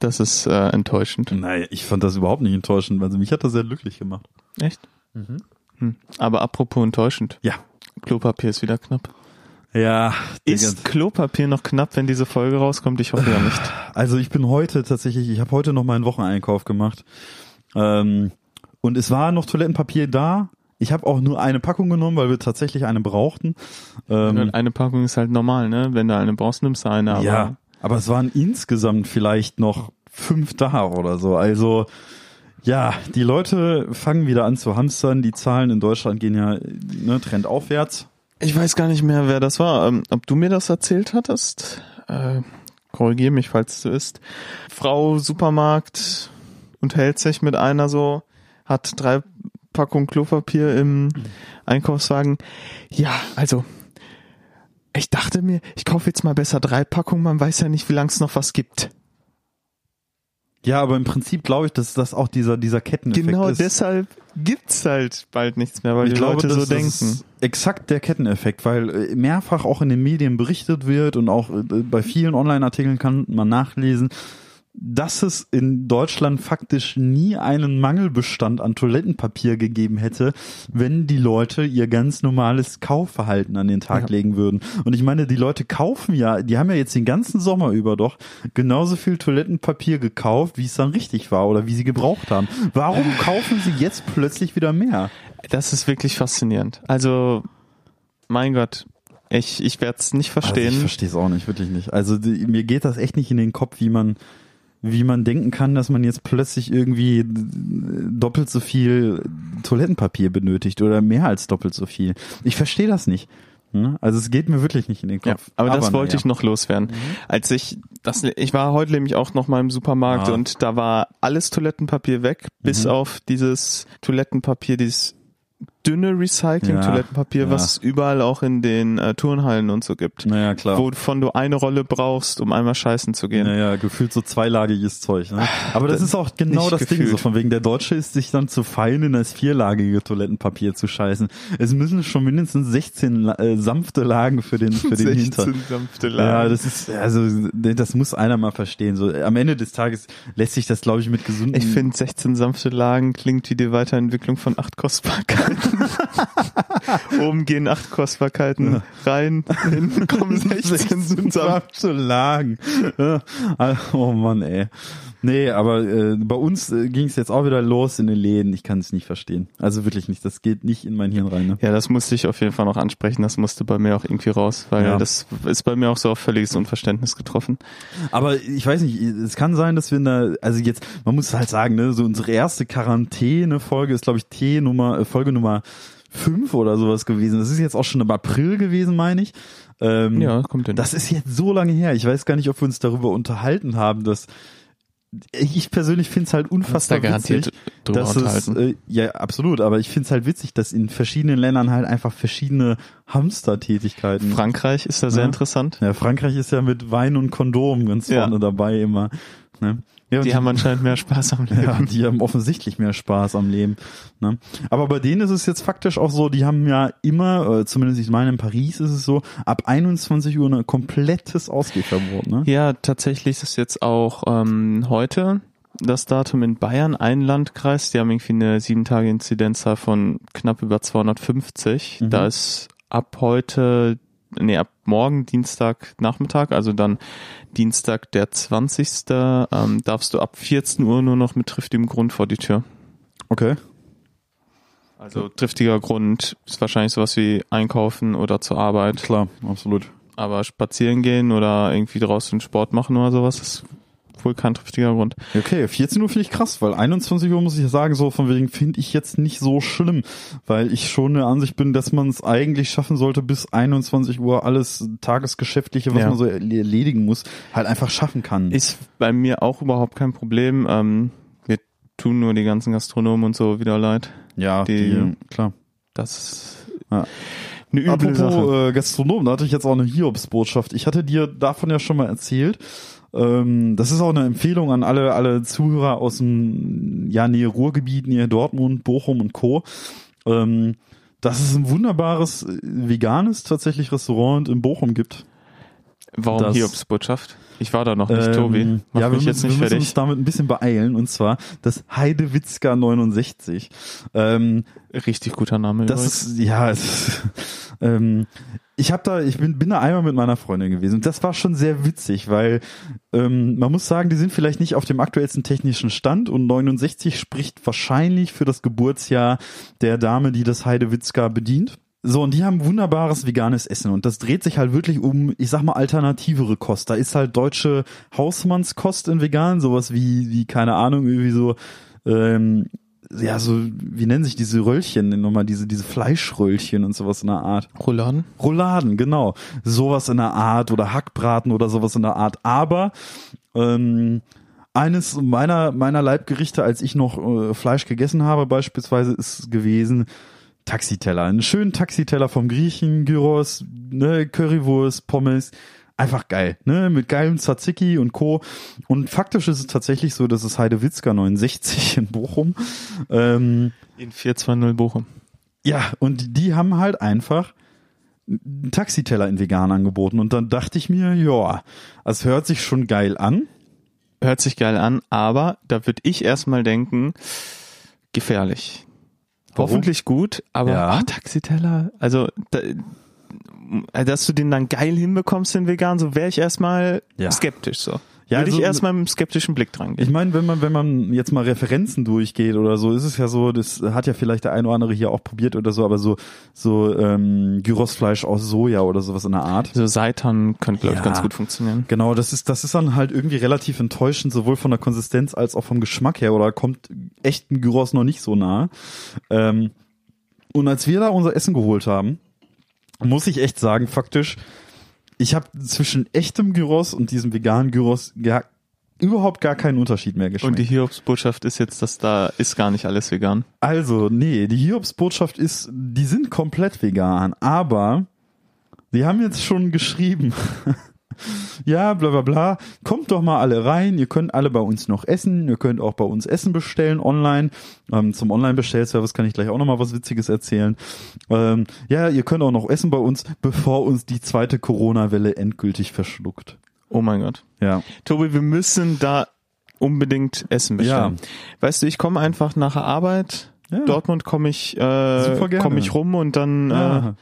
Das ist äh, enttäuschend. Nein, ich fand das überhaupt nicht enttäuschend. Also mich hat das sehr glücklich gemacht. Echt? Hm. Aber apropos enttäuschend. Ja. Klopapier ist wieder knapp. Ja. Ist Klopapier noch knapp, wenn diese Folge rauskommt? Ich hoffe ja nicht. Also ich bin heute tatsächlich, ich habe heute noch meinen Wocheneinkauf gemacht. Ähm, und es war noch Toilettenpapier da. Ich habe auch nur eine Packung genommen, weil wir tatsächlich eine brauchten. Ähm, eine Packung ist halt normal, ne? Wenn du eine brauchst, nimmst du eine. Aber ja, aber es waren insgesamt vielleicht noch fünf da oder so. Also ja, die Leute fangen wieder an zu hamstern. Die Zahlen in Deutschland gehen ja ne, Trend aufwärts. Ich weiß gar nicht mehr, wer das war. Ähm, ob du mir das erzählt hattest? äh, korrigier mich, falls es so ist. Frau Supermarkt unterhält sich mit einer so, hat drei Packungen Klopapier im Einkaufswagen. Ja, also ich dachte mir, ich kaufe jetzt mal besser drei Packungen, man weiß ja nicht, wie lange es noch was gibt. Ja, aber im Prinzip glaube ich, dass das auch dieser, dieser Ketteneffekt Genau ist. deshalb gibt's halt bald nichts mehr, weil ich die glaube, Leute das so ist denken. exakt der Ketteneffekt, weil äh, mehrfach auch in den Medien berichtet wird und auch äh, bei vielen Online-Artikeln kann man nachlesen, dass es in Deutschland faktisch nie einen Mangelbestand an Toilettenpapier gegeben hätte, wenn die Leute ihr ganz normales Kaufverhalten an den Tag Ja. legen würden. Und ich meine, die Leute kaufen ja, die haben ja jetzt den ganzen Sommer über doch genauso viel Toilettenpapier gekauft, wie es dann richtig war oder wie sie gebraucht haben. Warum kaufen sie jetzt plötzlich wieder mehr? Das ist wirklich faszinierend. Also, mein Gott, ich, ich werde es nicht Also verstehen. ich verstehe es auch nicht, wirklich nicht. Also die, mir geht das echt nicht in den Kopf, wie man wie man denken kann, dass man jetzt plötzlich irgendwie doppelt so viel Toilettenpapier benötigt oder mehr als doppelt so viel. Ich verstehe das nicht. Ne? Also es geht mir wirklich nicht in den ja, Kopf. aber, das wollte naja. ich noch loswerden. Als ich das, ich war heute nämlich auch noch mal im Supermarkt Ah. und da war alles Toilettenpapier weg, bis Mhm. auf dieses Toilettenpapier, dieses dünne Recycling-Toilettenpapier, Ja, was ja. es überall auch in den äh, Turnhallen und so gibt. Naja, klar. Wovon du eine Rolle brauchst, um einmal scheißen zu gehen. Naja, gefühlt so zweilagiges Zeug. Ne? Aber das das- ist auch genau das Ding, so gefühlt. von wegen der Deutsche ist sich dann zu fein, in das vierlagige Toilettenpapier zu scheißen. Es müssen schon mindestens 16 La- äh, sanfte Lagen für den, für den Hintern. sanfte Ja, Lagen. das ist, also, das muss einer mal verstehen. So, am Ende des Tages lässt sich das, glaube ich, mit gesunden. Ich finde 16 sanfte Lagen klingt wie die Weiterentwicklung von acht Kostbarkeiten. Oben gehen acht Kostbarkeiten rein, hinten kommen 16 zusammen. Lagen. Ja, oh Mann, ey. Nee, aber äh, bei uns äh, ging es jetzt auch wieder los in den Läden. Ich kann es nicht verstehen. Also wirklich nicht. Das geht nicht in mein Hirn rein. Ne? Ja, das musste ich auf jeden Fall noch ansprechen. Das musste bei mir auch irgendwie raus, weil Ja. das ist bei mir auch so auf völliges Unverständnis getroffen. Aber ich weiß nicht, es kann sein, dass wir in der, also jetzt, man muss halt sagen, ne, so unsere erste Quarantäne-Folge ist, glaube ich, T Nummer, äh, Folge Nummer fünf oder sowas gewesen. Das ist jetzt auch schon im April gewesen, meine ich. Ähm, Ja, kommt hin. Das ist jetzt so lange her. Ich weiß gar nicht, ob wir uns darüber unterhalten haben, dass ich persönlich finde es halt da unfassbar garantiert witzig, dass es, äh, ja absolut, aber ich finde es halt witzig, dass in verschiedenen Ländern halt einfach verschiedene Hamster-Tätigkeiten. Frankreich ist da sehr Ja. interessant. ja, Frankreich ist ja mit Wein und Kondom ganz Ja. vorne dabei immer. Ne? Ja, und Die haben anscheinend mehr Spaß am Leben. ja, die haben offensichtlich mehr Spaß am Leben. Ne? Aber bei denen ist es jetzt faktisch auch so, die haben ja immer, äh, zumindest ich meine in Paris ist es so, ab 21 Uhr ein komplettes Ausgehverbot. Ne? Ja, tatsächlich ist jetzt auch ähm, heute das Datum in Bayern, ein Landkreis, die haben irgendwie eine sieben Tage Inzidenzzahl von knapp über 250. Mhm. Da ist ab heute, nee, ab morgen Dienstag Nachmittag, also dann Dienstag der 20. Ähm, darfst du ab 14 Uhr nur noch mit triftigem Grund vor die Tür. Okay. Also triftiger Grund ist wahrscheinlich sowas wie einkaufen oder zur Arbeit, Klar, absolut. aber spazieren gehen oder irgendwie draußen Sport machen oder sowas ist wohl kein triftiger Grund. Okay, 14 Uhr finde ich krass, weil 21 Uhr muss ich sagen, so von wegen finde ich jetzt nicht so schlimm, weil ich schon der Ansicht bin, dass man es eigentlich schaffen sollte, bis 21 Uhr alles Tagesgeschäftliche, was Ja. man so erledigen muss, halt einfach schaffen kann. Ist bei mir auch überhaupt kein Problem. Ähm, wir tun nur die ganzen Gastronomen und so wieder leid. ja, die- die, klar. Das ist Ja. eine üble Sache. Apropos äh, Gastronom, da hatte ich jetzt auch eine Hiobsbotschaft. Ich hatte dir davon ja schon mal erzählt. Ähm, das ist auch eine Empfehlung an alle, alle Zuhörer aus dem ja, Nähe Ruhrgebiet, Nähe Dortmund, Bochum und Co. Ähm, dass es ein wunderbares äh, veganes tatsächlich Restaurant in Bochum gibt. Warum das- Hiobs Botschaft? Ich war da noch nicht, Ähm, Tobi. Mach ja, wir mich müssen, jetzt nicht wir müssen uns fertig. damit ein bisschen beeilen und zwar das Heidewitzka 69. Ähm, Richtig guter Name. Das übrigens. ist, ja, es ähm, ich habe da, ich bin, bin da einmal mit meiner Freundin gewesen und das war schon sehr witzig, weil ähm, man muss sagen, die sind vielleicht nicht auf dem aktuellsten technischen Stand und 69 spricht wahrscheinlich für das Geburtsjahr der Dame, die das Heidewitzka bedient. So, und die haben wunderbares veganes Essen und das dreht sich halt wirklich um, ich sag mal, alternativere Kost. Da ist halt deutsche Hausmannskost in vegan, sowas wie, wie, keine Ahnung, irgendwie so, ähm, ja, so, wie nennen sich diese Röllchen nochmal, diese, diese Fleischröllchen und sowas in der Art. Rouladen? Rouladen, genau. Sowas in der Art oder Hackbraten oder sowas in der Art. Aber ähm, eines meiner meiner Leibgerichte, als ich noch äh, Fleisch gegessen habe, beispielsweise, ist gewesen Taxiteller. Einen schönen Taxiteller vom Griechen, Gyros, ne, Currywurst, Pommes. Einfach geil, ne, mit geilem Tzatziki und Co. Und faktisch ist es tatsächlich so, dass es Heidewitzka 69 in Bochum. Ähm, In 420 Bochum. ja, und die haben halt einfach einen Taxiteller in vegan angeboten. Und dann dachte ich mir, ja, es hört sich schon geil an. Hört sich geil an, aber da würde ich erstmal denken, gefährlich. Warum? Hoffentlich gut, aber Ja. ach, Taxiteller, also da, dass du den dann geil hinbekommst, den vegan, so wäre ich erstmal Ja. skeptisch so. Ja, Würde also- ich erstmal mit einem skeptischen Blick dran gehen. Ich meine, wenn man, wenn man jetzt mal Referenzen durchgeht oder so, ist es ja so, das hat ja vielleicht der eine oder andere hier auch probiert oder so, aber so, so ähm, Gyrosfleisch aus Soja oder sowas in der Art. so Seitan könnte, glaube Ja. ich, ganz gut funktionieren. Genau, das ist, das ist dann halt irgendwie relativ enttäuschend, sowohl von der Konsistenz als auch vom Geschmack her, oder kommt echten Gyros noch nicht so nah. Ähm, und als wir da unser Essen geholt haben, muss ich echt sagen, faktisch, ich habe zwischen echtem Gyros und diesem veganen Gyros gar, überhaupt gar keinen Unterschied mehr geschmeckt. Und die Hiobsbotschaft ist jetzt, dass da ist gar nicht alles vegan. Also, nee, die Hiobsbotschaft ist, die sind komplett vegan, aber sie haben jetzt schon geschrieben, ja, bla bla bla, kommt doch mal alle rein, ihr könnt alle bei uns noch essen, ihr könnt auch bei uns Essen bestellen online. Ähm, zum Online-Bestellservice kann ich gleich auch noch mal was Witziges erzählen. Ähm, ja, ihr könnt auch noch essen bei uns, bevor uns die zweite Corona-Welle endgültig verschluckt. Oh mein Gott. Ja. Tobi, wir müssen da unbedingt Essen bestellen. Weißt du, ich komme einfach nach der Arbeit. Ja. Dortmund komme ich, äh, komme ich rum und dann ja.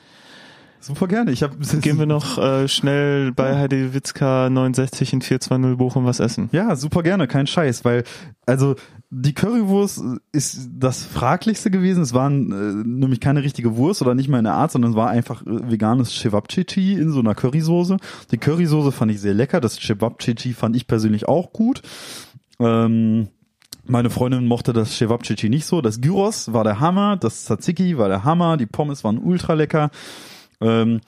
Super gerne. Ich habe äh, gehen wir noch äh, schnell bei Heidi Witzka 69 in 420 Bochum was essen. Ja, super gerne, kein Scheiß, weil also die Currywurst ist das fraglichste gewesen. Es war äh, nämlich keine richtige Wurst oder nicht mal in der Art, sondern es war einfach äh, veganes Cevapcici in so einer Currysoße. Die Currysoße fand ich sehr lecker, das Cevapcici fand ich persönlich auch gut. Ähm, meine Freundin mochte das Cevapcici nicht so. Das Gyros war der Hammer, das Tzatziki war der Hammer, die Pommes waren ultra lecker. Ähm,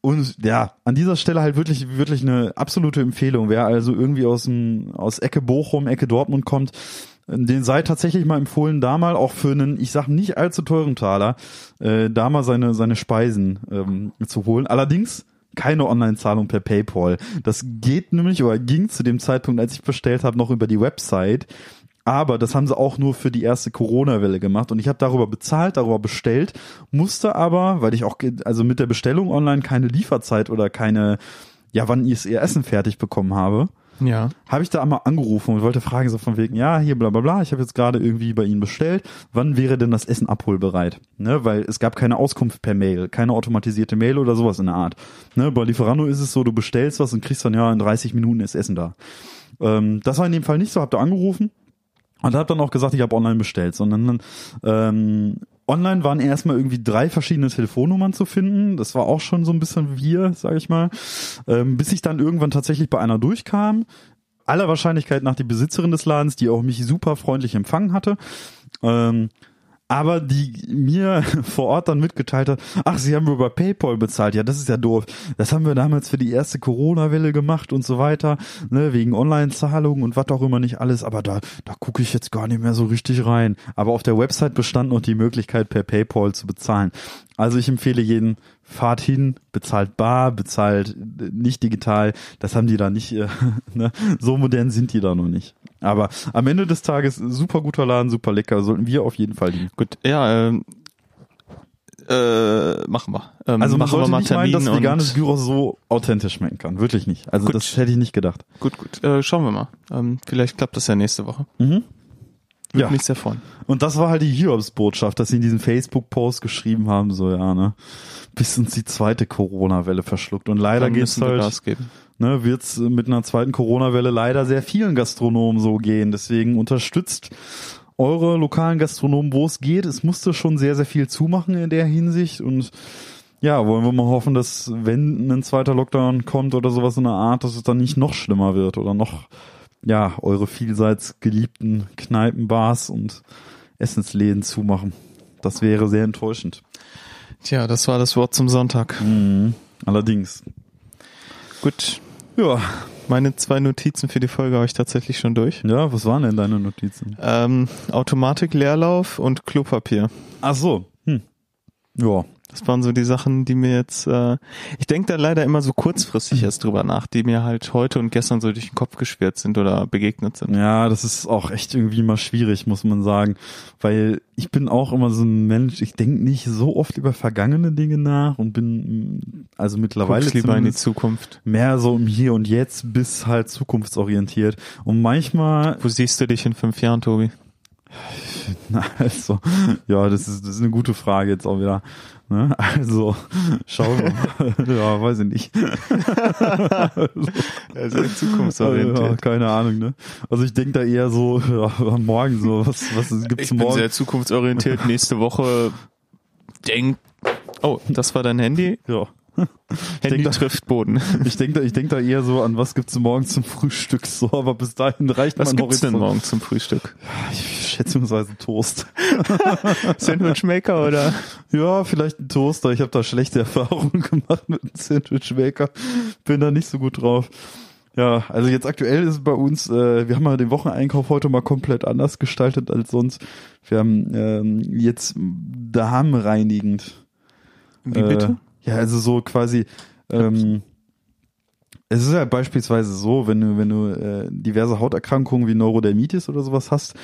und ja, an dieser Stelle halt wirklich, wirklich eine absolute Empfehlung. Wer also irgendwie aus dem, aus Ecke Bochum, Ecke Dortmund kommt, den sei tatsächlich mal empfohlen, da mal auch für einen, ich sag nicht allzu teuren Taler, äh, da mal seine, seine Speisen ähm, zu holen. Allerdings keine Online-Zahlung per PayPal. Das geht nämlich oder ging zu dem Zeitpunkt, als ich bestellt habe, noch über die Website. Aber das haben sie auch nur für die erste Corona-Welle gemacht und ich habe darüber bezahlt, darüber bestellt, musste aber, weil ich auch also mit der Bestellung online keine Lieferzeit oder keine, ja, wann ich ihr Essen fertig bekommen habe, Ja. habe ich da einmal angerufen und wollte fragen so von wegen, ja, hier bla bla bla, ich habe jetzt gerade irgendwie bei Ihnen bestellt, wann wäre denn das Essen abholbereit? Ne, weil es gab keine Auskunft per Mail, keine automatisierte Mail oder sowas in der Art. Ne, bei Lieferando ist es so, du bestellst was und kriegst dann ja in 30 Minuten ist Essen da. Ähm, das war in dem Fall nicht so, hab da angerufen und habe dann auch gesagt, ich habe online bestellt, sondern ähm, online waren erstmal irgendwie drei verschiedene Telefonnummern zu finden. Das war auch schon so ein bisschen wir, sage ich mal, ähm, bis ich dann irgendwann tatsächlich bei einer durchkam. Aller Wahrscheinlichkeit nach die Besitzerin des Ladens, die auch mich super freundlich empfangen hatte. Ähm, aber die mir vor Ort dann mitgeteilt hat, ach, sie haben über PayPal bezahlt. Ja, das ist ja doof. Das haben wir damals für die erste Corona-Welle gemacht und so weiter, ne, wegen Online-Zahlungen und was auch immer nicht alles. Aber da, da gucke ich jetzt gar nicht mehr so richtig rein. Aber auf der Website bestand noch die Möglichkeit, per PayPal zu bezahlen. Also ich empfehle jeden, fahrt hin, bezahlt bar, bezahlt äh, nicht digital. Das haben die da nicht, äh, ne? so modern sind die da noch nicht. Aber am Ende des Tages super guter Laden, super lecker, sollten wir auf jeden Fall lieben. Gut, ja, ähm, äh, machen wir. Ähm, Also machen wir mal nicht meinen, dass Termin veganes Gyros so authentisch schmecken kann. Wirklich nicht. Also Gut. das hätte ich nicht gedacht. gut, gut. Äh, schauen wir mal. Ähm, vielleicht klappt das ja nächste Woche. Mhm. Würde Ja. sehr freuen. Und das war halt die Hiobs-Botschaft, dass sie in diesem Facebook-Post geschrieben haben, so ja, ne, bis uns die zweite Corona-Welle verschluckt. Und leider geht's halt, Gas geben. ne, wird's mit einer zweiten Corona-Welle leider sehr vielen Gastronomen so gehen. Deswegen unterstützt eure lokalen Gastronomen, wo es geht. Es musste schon sehr, sehr viel zumachen in der Hinsicht und ja, wollen wir mal hoffen, dass wenn ein zweiter Lockdown kommt oder sowas in der Art, dass es dann nicht noch schlimmer wird oder noch, ja, eure vielseits geliebten Kneipen, Bars und Essensläden zumachen. Das wäre sehr enttäuschend. Tja, das war das Wort zum Sonntag. Mhm. Allerdings. Gut, Ja. meine zwei Notizen für die Folge habe ich tatsächlich schon durch. Ja, was waren denn deine Notizen? Ähm, Automatik, Leerlauf und Klopapier. Ach so. Hm. Ja. Das waren so die Sachen, die mir jetzt, äh, ich denke da leider immer so kurzfristig erst drüber nach, die mir halt heute und gestern so durch den Kopf geschwert sind oder begegnet sind. Ja, das ist auch echt irgendwie mal schwierig, muss man sagen. Weil ich bin auch immer so ein Mensch, ich denke nicht so oft über vergangene Dinge nach und bin also mittlerweile Guckst lieber in die Zukunft. mehr so im Hier und Jetzt bis halt zukunftsorientiert. Und manchmal, Wo siehst du dich in fünf Jahren, Tobi? na, also, ja, das ist, das ist eine gute Frage jetzt auch wieder. Ne? Also, schauen wir mal. ja, weiß ich nicht. Also Ja, zukunftsorientiert. keine Ahnung, ne? Also ich denke da eher so, ja, morgen so, was, was gibt's Ich bin morgen? sehr zukunftsorientiert. Nächste Woche denk. Oh, das war dein Handy. ja. Handy denk da- trifft Boden. Ich denke da, ich denk da eher so an, was gibt's morgen zum Frühstück so, aber bis dahin reicht Was mein gibt's denn Horizont. morgen zum Frühstück? Ich schätzungsweise Toast. Sandwichmaker oder? Ja, vielleicht ein Toaster. Ich habe da schlechte Erfahrungen gemacht mit einem Sandwichmaker. Bin da nicht so gut drauf. Ja, also jetzt aktuell ist es bei uns, äh, wir haben mal den Wocheneinkauf heute mal komplett anders gestaltet als sonst. Wir haben ähm, jetzt darmreinigend. Wie Äh, bitte? Ja, also so quasi. Ähm, es ist ja beispielsweise so, wenn du wenn du äh, diverse Hauterkrankungen wie Neurodermitis oder sowas hast,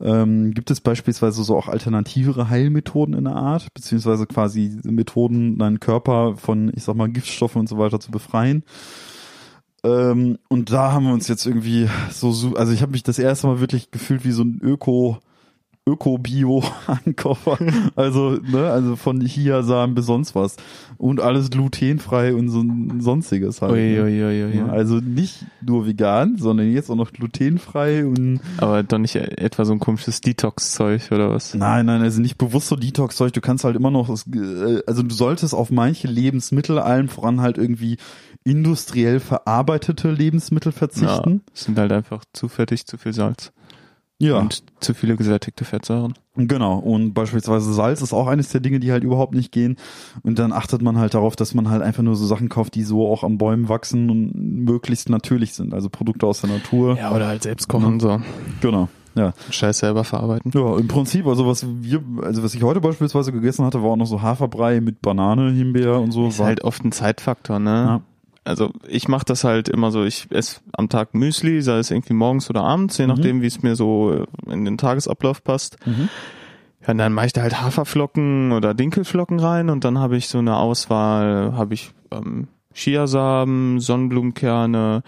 ähm, gibt es beispielsweise so auch alternativere Heilmethoden in der Art, beziehungsweise quasi Methoden, deinen Körper von, ich sag mal, Giftstoffen und so weiter zu befreien. Ähm, und da haben wir uns jetzt irgendwie so, so also ich habe mich das erste Mal wirklich gefühlt wie so ein Öko Öko-Bio-Ankoffer. Also, ne, also von Chiasamen bis sonst was. Und alles glutenfrei und so ein sonstiges halt. Ui, ne? ui, ui, ui. Ja, Also nicht nur vegan, sondern jetzt auch noch glutenfrei und Aber doch nicht etwa so ein komisches Detox-Zeug oder was? nein, nein, also nicht bewusst so Detox-Zeug. Du kannst halt immer noch, äh, also du solltest auf manche Lebensmittel, allen voran halt irgendwie industriell verarbeitete Lebensmittel Ja, verzichten. es sind halt einfach zu fettig, zu viel Salz. Ja, Und zu viele gesättigte Fettsäuren. genau. Und beispielsweise Salz ist auch eines der Dinge, die halt überhaupt nicht gehen. Und dann achtet man halt darauf, dass man halt einfach nur so Sachen kauft, die so auch an Bäumen wachsen und möglichst natürlich sind. Also Produkte aus der Natur. Ja, oder halt selbst kochen, so. Genau. Ja. Scheiß selber verarbeiten. Ja, im Prinzip, also was wir, also was ich heute beispielsweise gegessen hatte, war auch noch so Haferbrei mit Banane, Himbeer und so. Ist War- halt oft ein Zeitfaktor, ne? Ja. Also ich mache das halt immer so, ich esse am Tag Müsli, sei es irgendwie morgens oder abends, je nachdem, wie es mir so äh, in den Tagesablauf passt. Mhm. Ja, und dann mache ich da halt Haferflocken oder Dinkelflocken rein und dann habe ich so eine Auswahl, habe ich ähm, Chiasamen, Sonnenblumenkerne,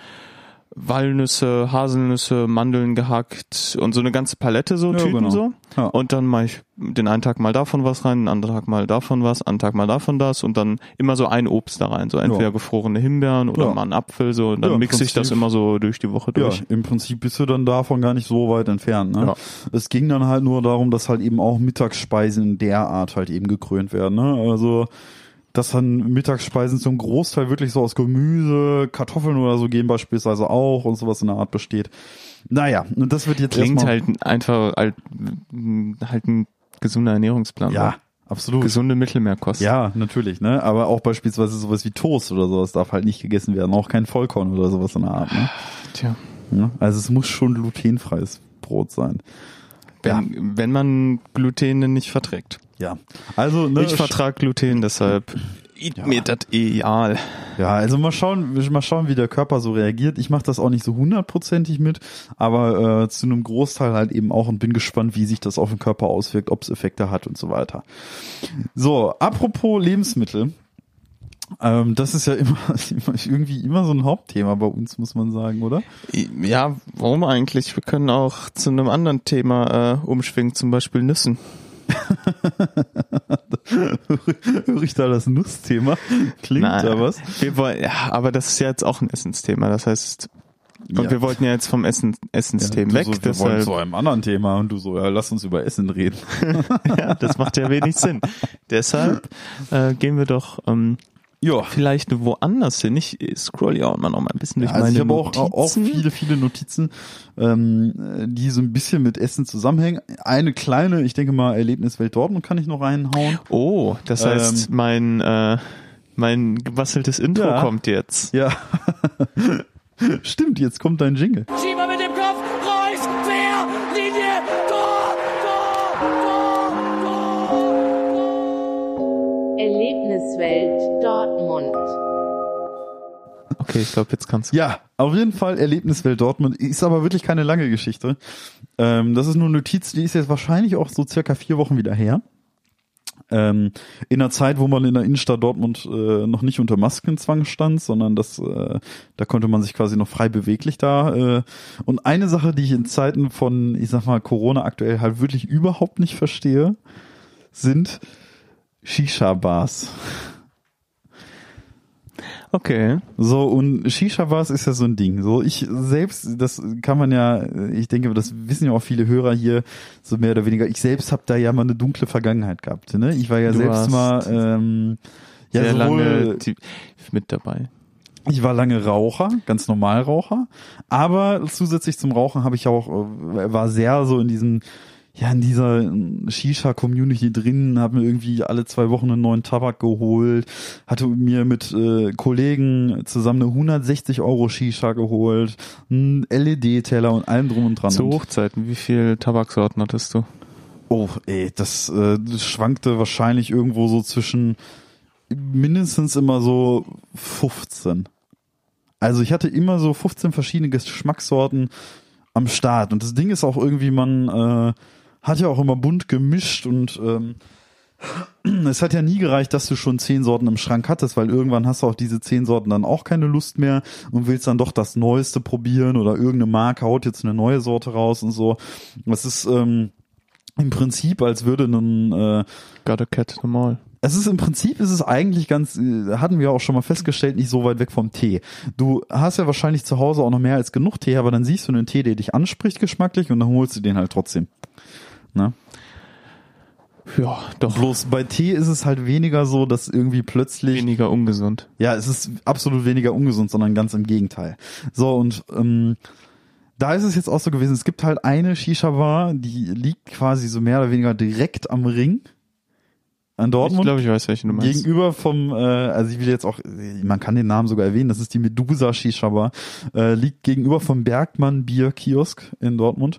Walnüsse, Haselnüsse, Mandeln gehackt und so eine ganze Palette so Ja, Tüten genau. so. Ja. Und dann mache ich den einen Tag mal davon was rein, den anderen Tag mal davon was, einen Tag mal davon das und dann immer so ein Obst da rein. So entweder Ja. gefrorene Himbeeren oder Ja. mal einen Apfel so und dann Ja, mixe ich das immer so durch die Woche Ja, durch. im Prinzip bist du dann davon gar nicht so weit entfernt. Ne? Ja. Es ging dann halt nur darum, dass halt eben auch Mittagsspeisen in der Art halt eben gekrönt werden. Ne? Also dass dann Mittagsspeisen zum Großteil wirklich so aus Gemüse, Kartoffeln oder so gehen beispielsweise auch und sowas in der Art besteht. Naja, und das wird jetzt Klingt halt einfach halt, halt ein gesunder Ernährungsplan. ja, so. absolut. Gesunde Mittelmeerkost. Ja, natürlich, ne? Aber auch beispielsweise sowas wie Toast oder sowas darf halt nicht gegessen werden, auch kein Vollkorn oder sowas in der Art, ne? Tja. Ja, Also es muss schon glutenfreies Brot sein. Wenn, wenn man Gluten nicht verträgt. Ja. Also, ne, Ich vertrage Gluten, deshalb eat mir das egal. Ja, also mal schauen, mal schauen, wie der Körper so reagiert. Ich mache das auch nicht so hundertprozentig mit, aber äh, zu einem Großteil halt eben auch und bin gespannt, wie sich das auf den Körper auswirkt, ob es Effekte hat und so weiter. So, apropos Lebensmittel. Ähm, das ist ja immer, immer irgendwie immer so ein Hauptthema bei uns, muss man sagen, oder? Ja, warum eigentlich? Wir können auch zu einem anderen Thema äh, umschwingen, zum Beispiel Nüssen. Höre ich da das Nussthema? Klingt da was? Wir wollen, ja, aber das ist ja jetzt auch ein Essensthema. Das heißt, und Ja. wir wollten ja jetzt vom Essen, Essensthemen du weg. so, wir wollen deshalb, zu einem anderen Thema und du so, ja, lass uns über Essen reden. ja, das macht ja wenig Sinn. Deshalb äh, gehen wir doch ähm, Ja. vielleicht woanders hin. Ich scroll ja auch immer noch mal ein bisschen durch Also meine ich habe auch, Notizen. auch viele, viele Notizen, ähm, die so ein bisschen mit Essen zusammenhängen. Eine kleine, ich denke mal, Erlebniswelt Dortmund kann ich noch reinhauen. Oh, das heißt, mein, äh, mein gebasteltes Intro Ja. kommt jetzt. Ja. Stimmt, jetzt kommt dein Jingle. Schieber mit dem Kopf, Reus, Quer, Linie, Tor, Tor, Tor, Tor. Erlebniswelt Dortmund. Okay, ich glaube, jetzt kannst du. Ja, auf jeden Fall Erlebniswelt Dortmund. Ist aber wirklich keine lange Geschichte. Ähm, das ist nur eine Notiz, die ist jetzt wahrscheinlich auch so circa vier Wochen wieder her. Ähm, in einer Zeit, wo man in der Innenstadt Dortmund äh, noch nicht unter Maskenzwang stand, sondern das, äh, da konnte man sich quasi noch frei beweglich da. Äh, und eine Sache, die ich in Zeiten von, ich sag mal, Corona aktuell halt wirklich überhaupt nicht verstehe, sind Shisha-Bars. Okay. So, und Shisha-Bars ist ja so ein Ding. So, ich selbst, das kann man ja, ich denke, das wissen ja auch viele Hörer hier, so mehr oder weniger. Ich selbst habe da ja mal eine dunkle Vergangenheit gehabt. Ne? Ich war ja Du selbst mal, ähm, ja, Sehr sowohl, lange mit dabei. ich war lange Raucher, ganz normal Raucher, aber zusätzlich zum Rauchen habe ich auch, äh, war sehr so in diesem, ja, in dieser äh, Shisha-Community drin, habe mir irgendwie alle zwei Wochen einen neuen Tabak geholt, hatte mir mit äh, Kollegen zusammen eine 160 Euro Shisha geholt, einen LED-Teller und allem drum und dran. Zu Hochzeiten, wie viel Tabaksorten hattest du? Oh, ey, das, äh, das schwankte wahrscheinlich irgendwo so zwischen mindestens immer so 15. Also ich hatte immer so 15 verschiedene Geschmackssorten am Start. Und das Ding ist auch irgendwie, man äh, hat ja auch immer bunt gemischt und ähm, es hat ja nie gereicht, dass du schon zehn Sorten im Schrank hattest, weil irgendwann hast du auch diese zehn Sorten dann auch keine Lust mehr und willst dann doch das Neueste probieren oder irgendeine Marke haut jetzt eine neue Sorte raus und so. Das ist ähm, im Prinzip, als würde ein äh, Got a cat all. es ist im Prinzip ist es eigentlich ganz, äh, hatten wir auch schon mal festgestellt, nicht so weit weg vom Tee. Du hast ja wahrscheinlich zu Hause auch noch mehr als genug Tee, aber dann siehst du einen Tee, der dich anspricht geschmacklich und dann holst du den halt trotzdem. Ne? Ja, doch Bloß bei Tee ist es halt weniger so, dass irgendwie plötzlich weniger ungesund. ja, es ist absolut weniger ungesund, sondern ganz im Gegenteil. So, und ähm, da ist es jetzt auch so gewesen, es gibt halt eine Shisha-Bar, die liegt quasi so mehr oder weniger direkt am Ring an Ich Dortmund. glaube, ich weiß, welchen du meinst. Gegenüber vom, äh, also ich will jetzt auch, man kann den Namen sogar erwähnen, das ist die Medusa Shisha Bar, äh, liegt gegenüber vom Bergmann Bier Kiosk in Dortmund.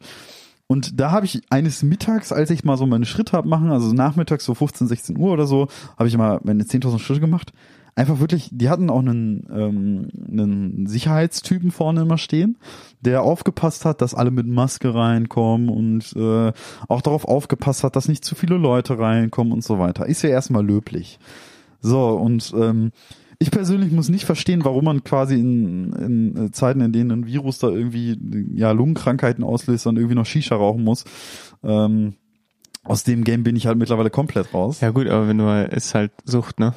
Und da habe ich eines Mittags, als ich mal so meine Schritte hab machen, also nachmittags so 15, 16 Uhr oder so, habe ich mal meine 10.000 Schritte gemacht. Einfach wirklich, die hatten auch einen, ähm, einen Sicherheitstypen vorne immer stehen, der aufgepasst hat, dass alle mit Maske reinkommen und äh, auch darauf aufgepasst hat, dass nicht zu viele Leute reinkommen und so weiter. Ist ja erstmal löblich. So, und ähm, ich persönlich muss nicht verstehen, warum man quasi in, in Zeiten, in denen ein Virus da irgendwie ja Lungenkrankheiten auslöst, dann irgendwie noch Shisha rauchen muss. Ähm, aus dem Game bin ich halt mittlerweile komplett raus. Ja gut, aber wenn du ist halt Sucht, ne?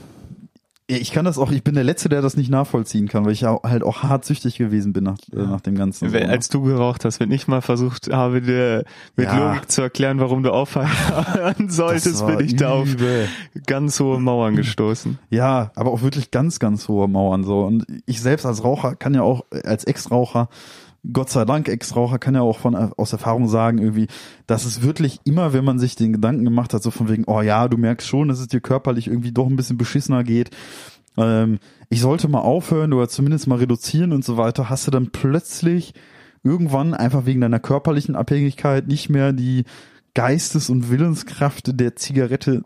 Ich kann das auch, ich bin der Letzte, der das nicht nachvollziehen kann, weil ich ja halt auch hart süchtig gewesen bin nach, äh, nach dem Ganzen. Ne? als du geraucht hast, wenn ich mal versucht habe, dir mit Ja. Logik zu erklären, warum du aufhören solltest, bin ich da auf übel. ganz hohe Mauern gestoßen. Ja, aber auch wirklich ganz, ganz hohe Mauern so. Und ich selbst als Raucher kann ja auch, äh, als Ex-Raucher, Gott sei Dank Ex-Raucher, kann ja auch von aus Erfahrung sagen, irgendwie, dass es wirklich immer, wenn man sich den Gedanken gemacht hat, so von wegen, oh ja, du merkst schon, dass es dir körperlich irgendwie doch ein bisschen beschissener geht. Ähm, ich sollte mal aufhören oder zumindest mal reduzieren und so weiter, hast du dann plötzlich irgendwann einfach wegen deiner körperlichen Abhängigkeit nicht mehr die Geistes- und Willenskraft der Zigarette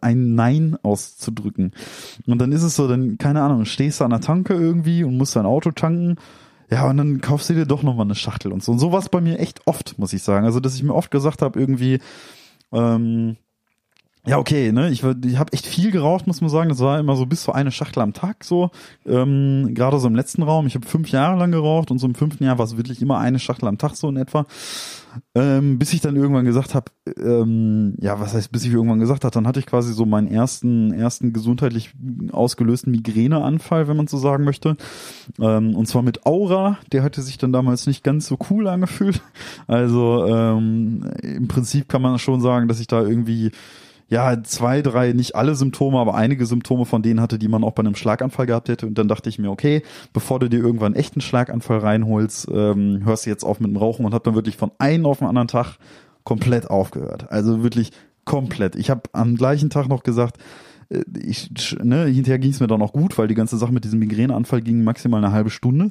ein Nein auszudrücken. Und dann ist es so, dann, keine Ahnung, stehst du an der Tanke irgendwie und musst dein Auto tanken. Ja, und dann kaufst du dir doch nochmal eine Schachtel und so. Und so war bei mir echt oft, muss ich sagen. Also, dass ich mir oft gesagt habe, irgendwie, ähm, ja, okay, ne? Ich, ich habe echt viel geraucht, muss man sagen. Das war immer so bis zu eine Schachtel am Tag so. Ähm, Gerade so im letzten Raum. Ich habe fünf Jahre lang geraucht und so im fünften Jahr war es wirklich immer eine Schachtel am Tag so in etwa. Ähm, bis ich dann irgendwann gesagt habe, ähm, ja, was heißt, bis ich irgendwann gesagt habe, dann hatte ich quasi so meinen ersten, ersten gesundheitlich ausgelösten Migräneanfall, wenn man so sagen möchte. Ähm, und zwar mit Aura, der hatte sich dann damals nicht ganz so cool angefühlt. Also ähm, im Prinzip kann man schon sagen, dass ich da irgendwie ja, zwei, drei, nicht alle Symptome, aber einige Symptome von denen hatte, die man auch bei einem Schlaganfall gehabt hätte. Und dann dachte ich mir, okay, bevor du dir irgendwann einen Schlaganfall reinholst, ähm, hörst du jetzt auf mit dem Rauchen und hab dann wirklich von einem auf den anderen Tag komplett aufgehört. Also wirklich komplett. Ich habe am gleichen Tag noch gesagt, äh, ich, ne, hinterher ging es mir dann auch gut, weil die ganze Sache mit diesem Migräneanfall ging maximal eine halbe Stunde.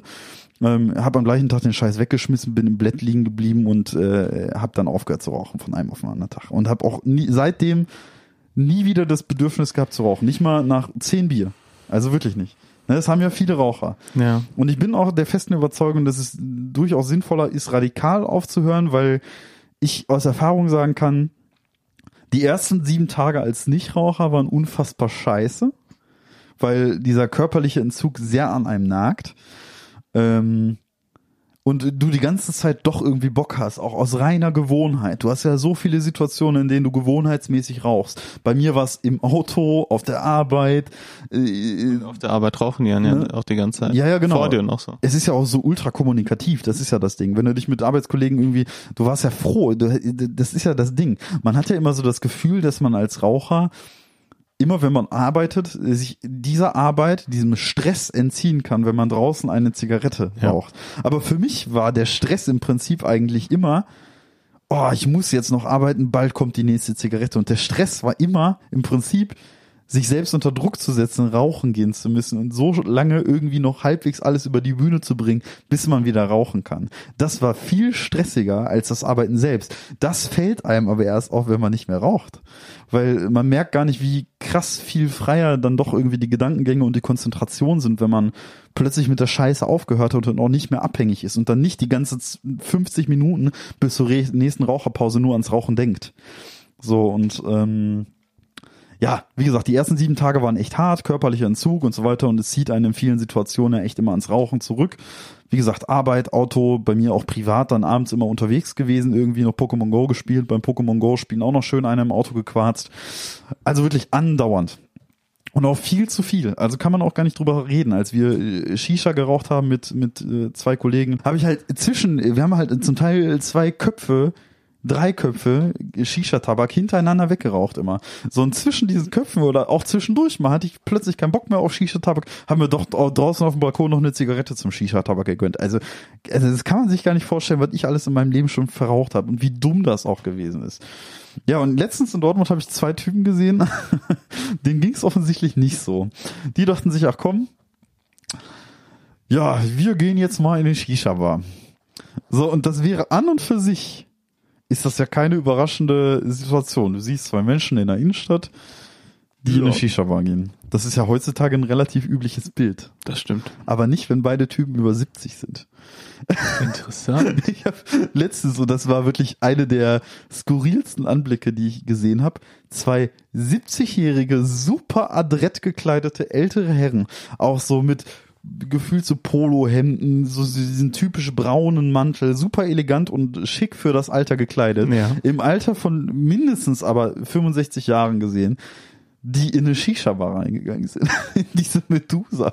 Ähm, habe am gleichen Tag den Scheiß weggeschmissen, bin im Bett liegen geblieben und äh, habe dann aufgehört zu rauchen von einem auf den anderen Tag. Und habe auch nie, seitdem nie wieder das Bedürfnis gehabt zu rauchen. Nicht mal nach zehn Bier. Also wirklich nicht. Ne, Das haben ja viele Raucher. Ja. Und ich bin auch der festen Überzeugung, dass es durchaus sinnvoller ist, radikal aufzuhören, weil ich aus Erfahrung sagen kann, die ersten sieben Tage als Nichtraucher waren unfassbar scheiße, weil dieser körperliche Entzug sehr an einem nagt. Ähm, und du die ganze Zeit doch irgendwie Bock hast, auch aus reiner Gewohnheit. Du hast ja so viele Situationen, in denen du gewohnheitsmäßig rauchst. Bei mir war es im Auto, auf der Arbeit. Äh, Auf der Arbeit rauchen die ja ne? auch die ganze Zeit. Ja, ja, genau. Vor dir noch so. es ist ja auch so ultra kommunikativ, das ist ja das Ding. Wenn du dich mit Arbeitskollegen irgendwie, du warst ja froh, du, das ist ja das Ding. Man hat ja immer so das Gefühl, dass man als Raucher immer wenn man arbeitet, sich dieser Arbeit, diesem Stress entziehen kann, wenn man draußen eine Zigarette Ja. raucht. Aber für mich war der Stress im Prinzip eigentlich immer, oh, ich muss jetzt noch arbeiten, bald kommt die nächste Zigarette. Und der Stress war immer im Prinzip, sich selbst unter Druck zu setzen, rauchen gehen zu müssen und so lange irgendwie noch halbwegs alles über die Bühne zu bringen, bis man wieder rauchen kann. Das war viel stressiger als das Arbeiten selbst. Das fällt einem aber erst auf, wenn man nicht mehr raucht. Weil man merkt gar nicht, wie krass viel freier dann doch irgendwie die Gedankengänge und die Konzentration sind, wenn man plötzlich mit der Scheiße aufgehört hat und auch nicht mehr abhängig ist und dann nicht die ganze z- 50 Minuten bis zur nächsten Raucherpause nur ans Rauchen denkt. So und ähm, ja, wie gesagt, die ersten sieben Tage waren echt hart, körperlicher Entzug und so weiter und es zieht einen in vielen Situationen ja echt immer ans Rauchen zurück. Wie gesagt, Arbeit, Auto, bei mir auch privat, dann abends immer unterwegs gewesen, irgendwie noch Pokémon Go gespielt, beim Pokémon Go spielen auch noch schön einer im Auto gequarzt. Also wirklich andauernd. Und auch viel zu viel. Also kann man auch gar nicht drüber reden. Als wir äh, Shisha geraucht haben mit, mit äh, zwei Kollegen, habe ich halt zwischen, wir haben halt zum Teil zwei Köpfe, drei Köpfe Shisha-Tabak hintereinander weggeraucht immer. So und zwischen diesen Köpfen oder auch zwischendurch mal hatte ich plötzlich keinen Bock mehr auf Shisha-Tabak, haben wir doch dra- draußen auf dem Balkon noch eine Zigarette zum Shisha-Tabak gegönnt. Also, also das kann man sich gar nicht vorstellen, was ich alles in meinem Leben schon verraucht habe und wie dumm das auch gewesen ist. Ja, und letztens in Dortmund habe ich zwei Typen gesehen, denen ging es offensichtlich nicht so. Die dachten sich, ach komm, ja, wir gehen jetzt mal in den Shisha-Bar. So, und das wäre an und für sich, ist das ja keine überraschende Situation. Du siehst zwei Menschen in der Innenstadt, die in Ja. eine Shisha-Bar gehen. Das ist ja heutzutage ein relativ übliches Bild. Das stimmt. Aber nicht, wenn beide Typen über 70 sind. Interessant. Ich habe letztens, und das war wirklich eine der skurrilsten Anblicke, die ich gesehen habe, zwei 70-jährige, super adrett gekleidete ältere Herren, auch so mit gefühlt so Polohemden, so diesen typisch braunen Mantel, super elegant und schick für das Alter gekleidet. Ja. Im Alter von mindestens aber 65 Jahren gesehen, die in eine Shisha-Bar reingegangen sind. In diese Medusa.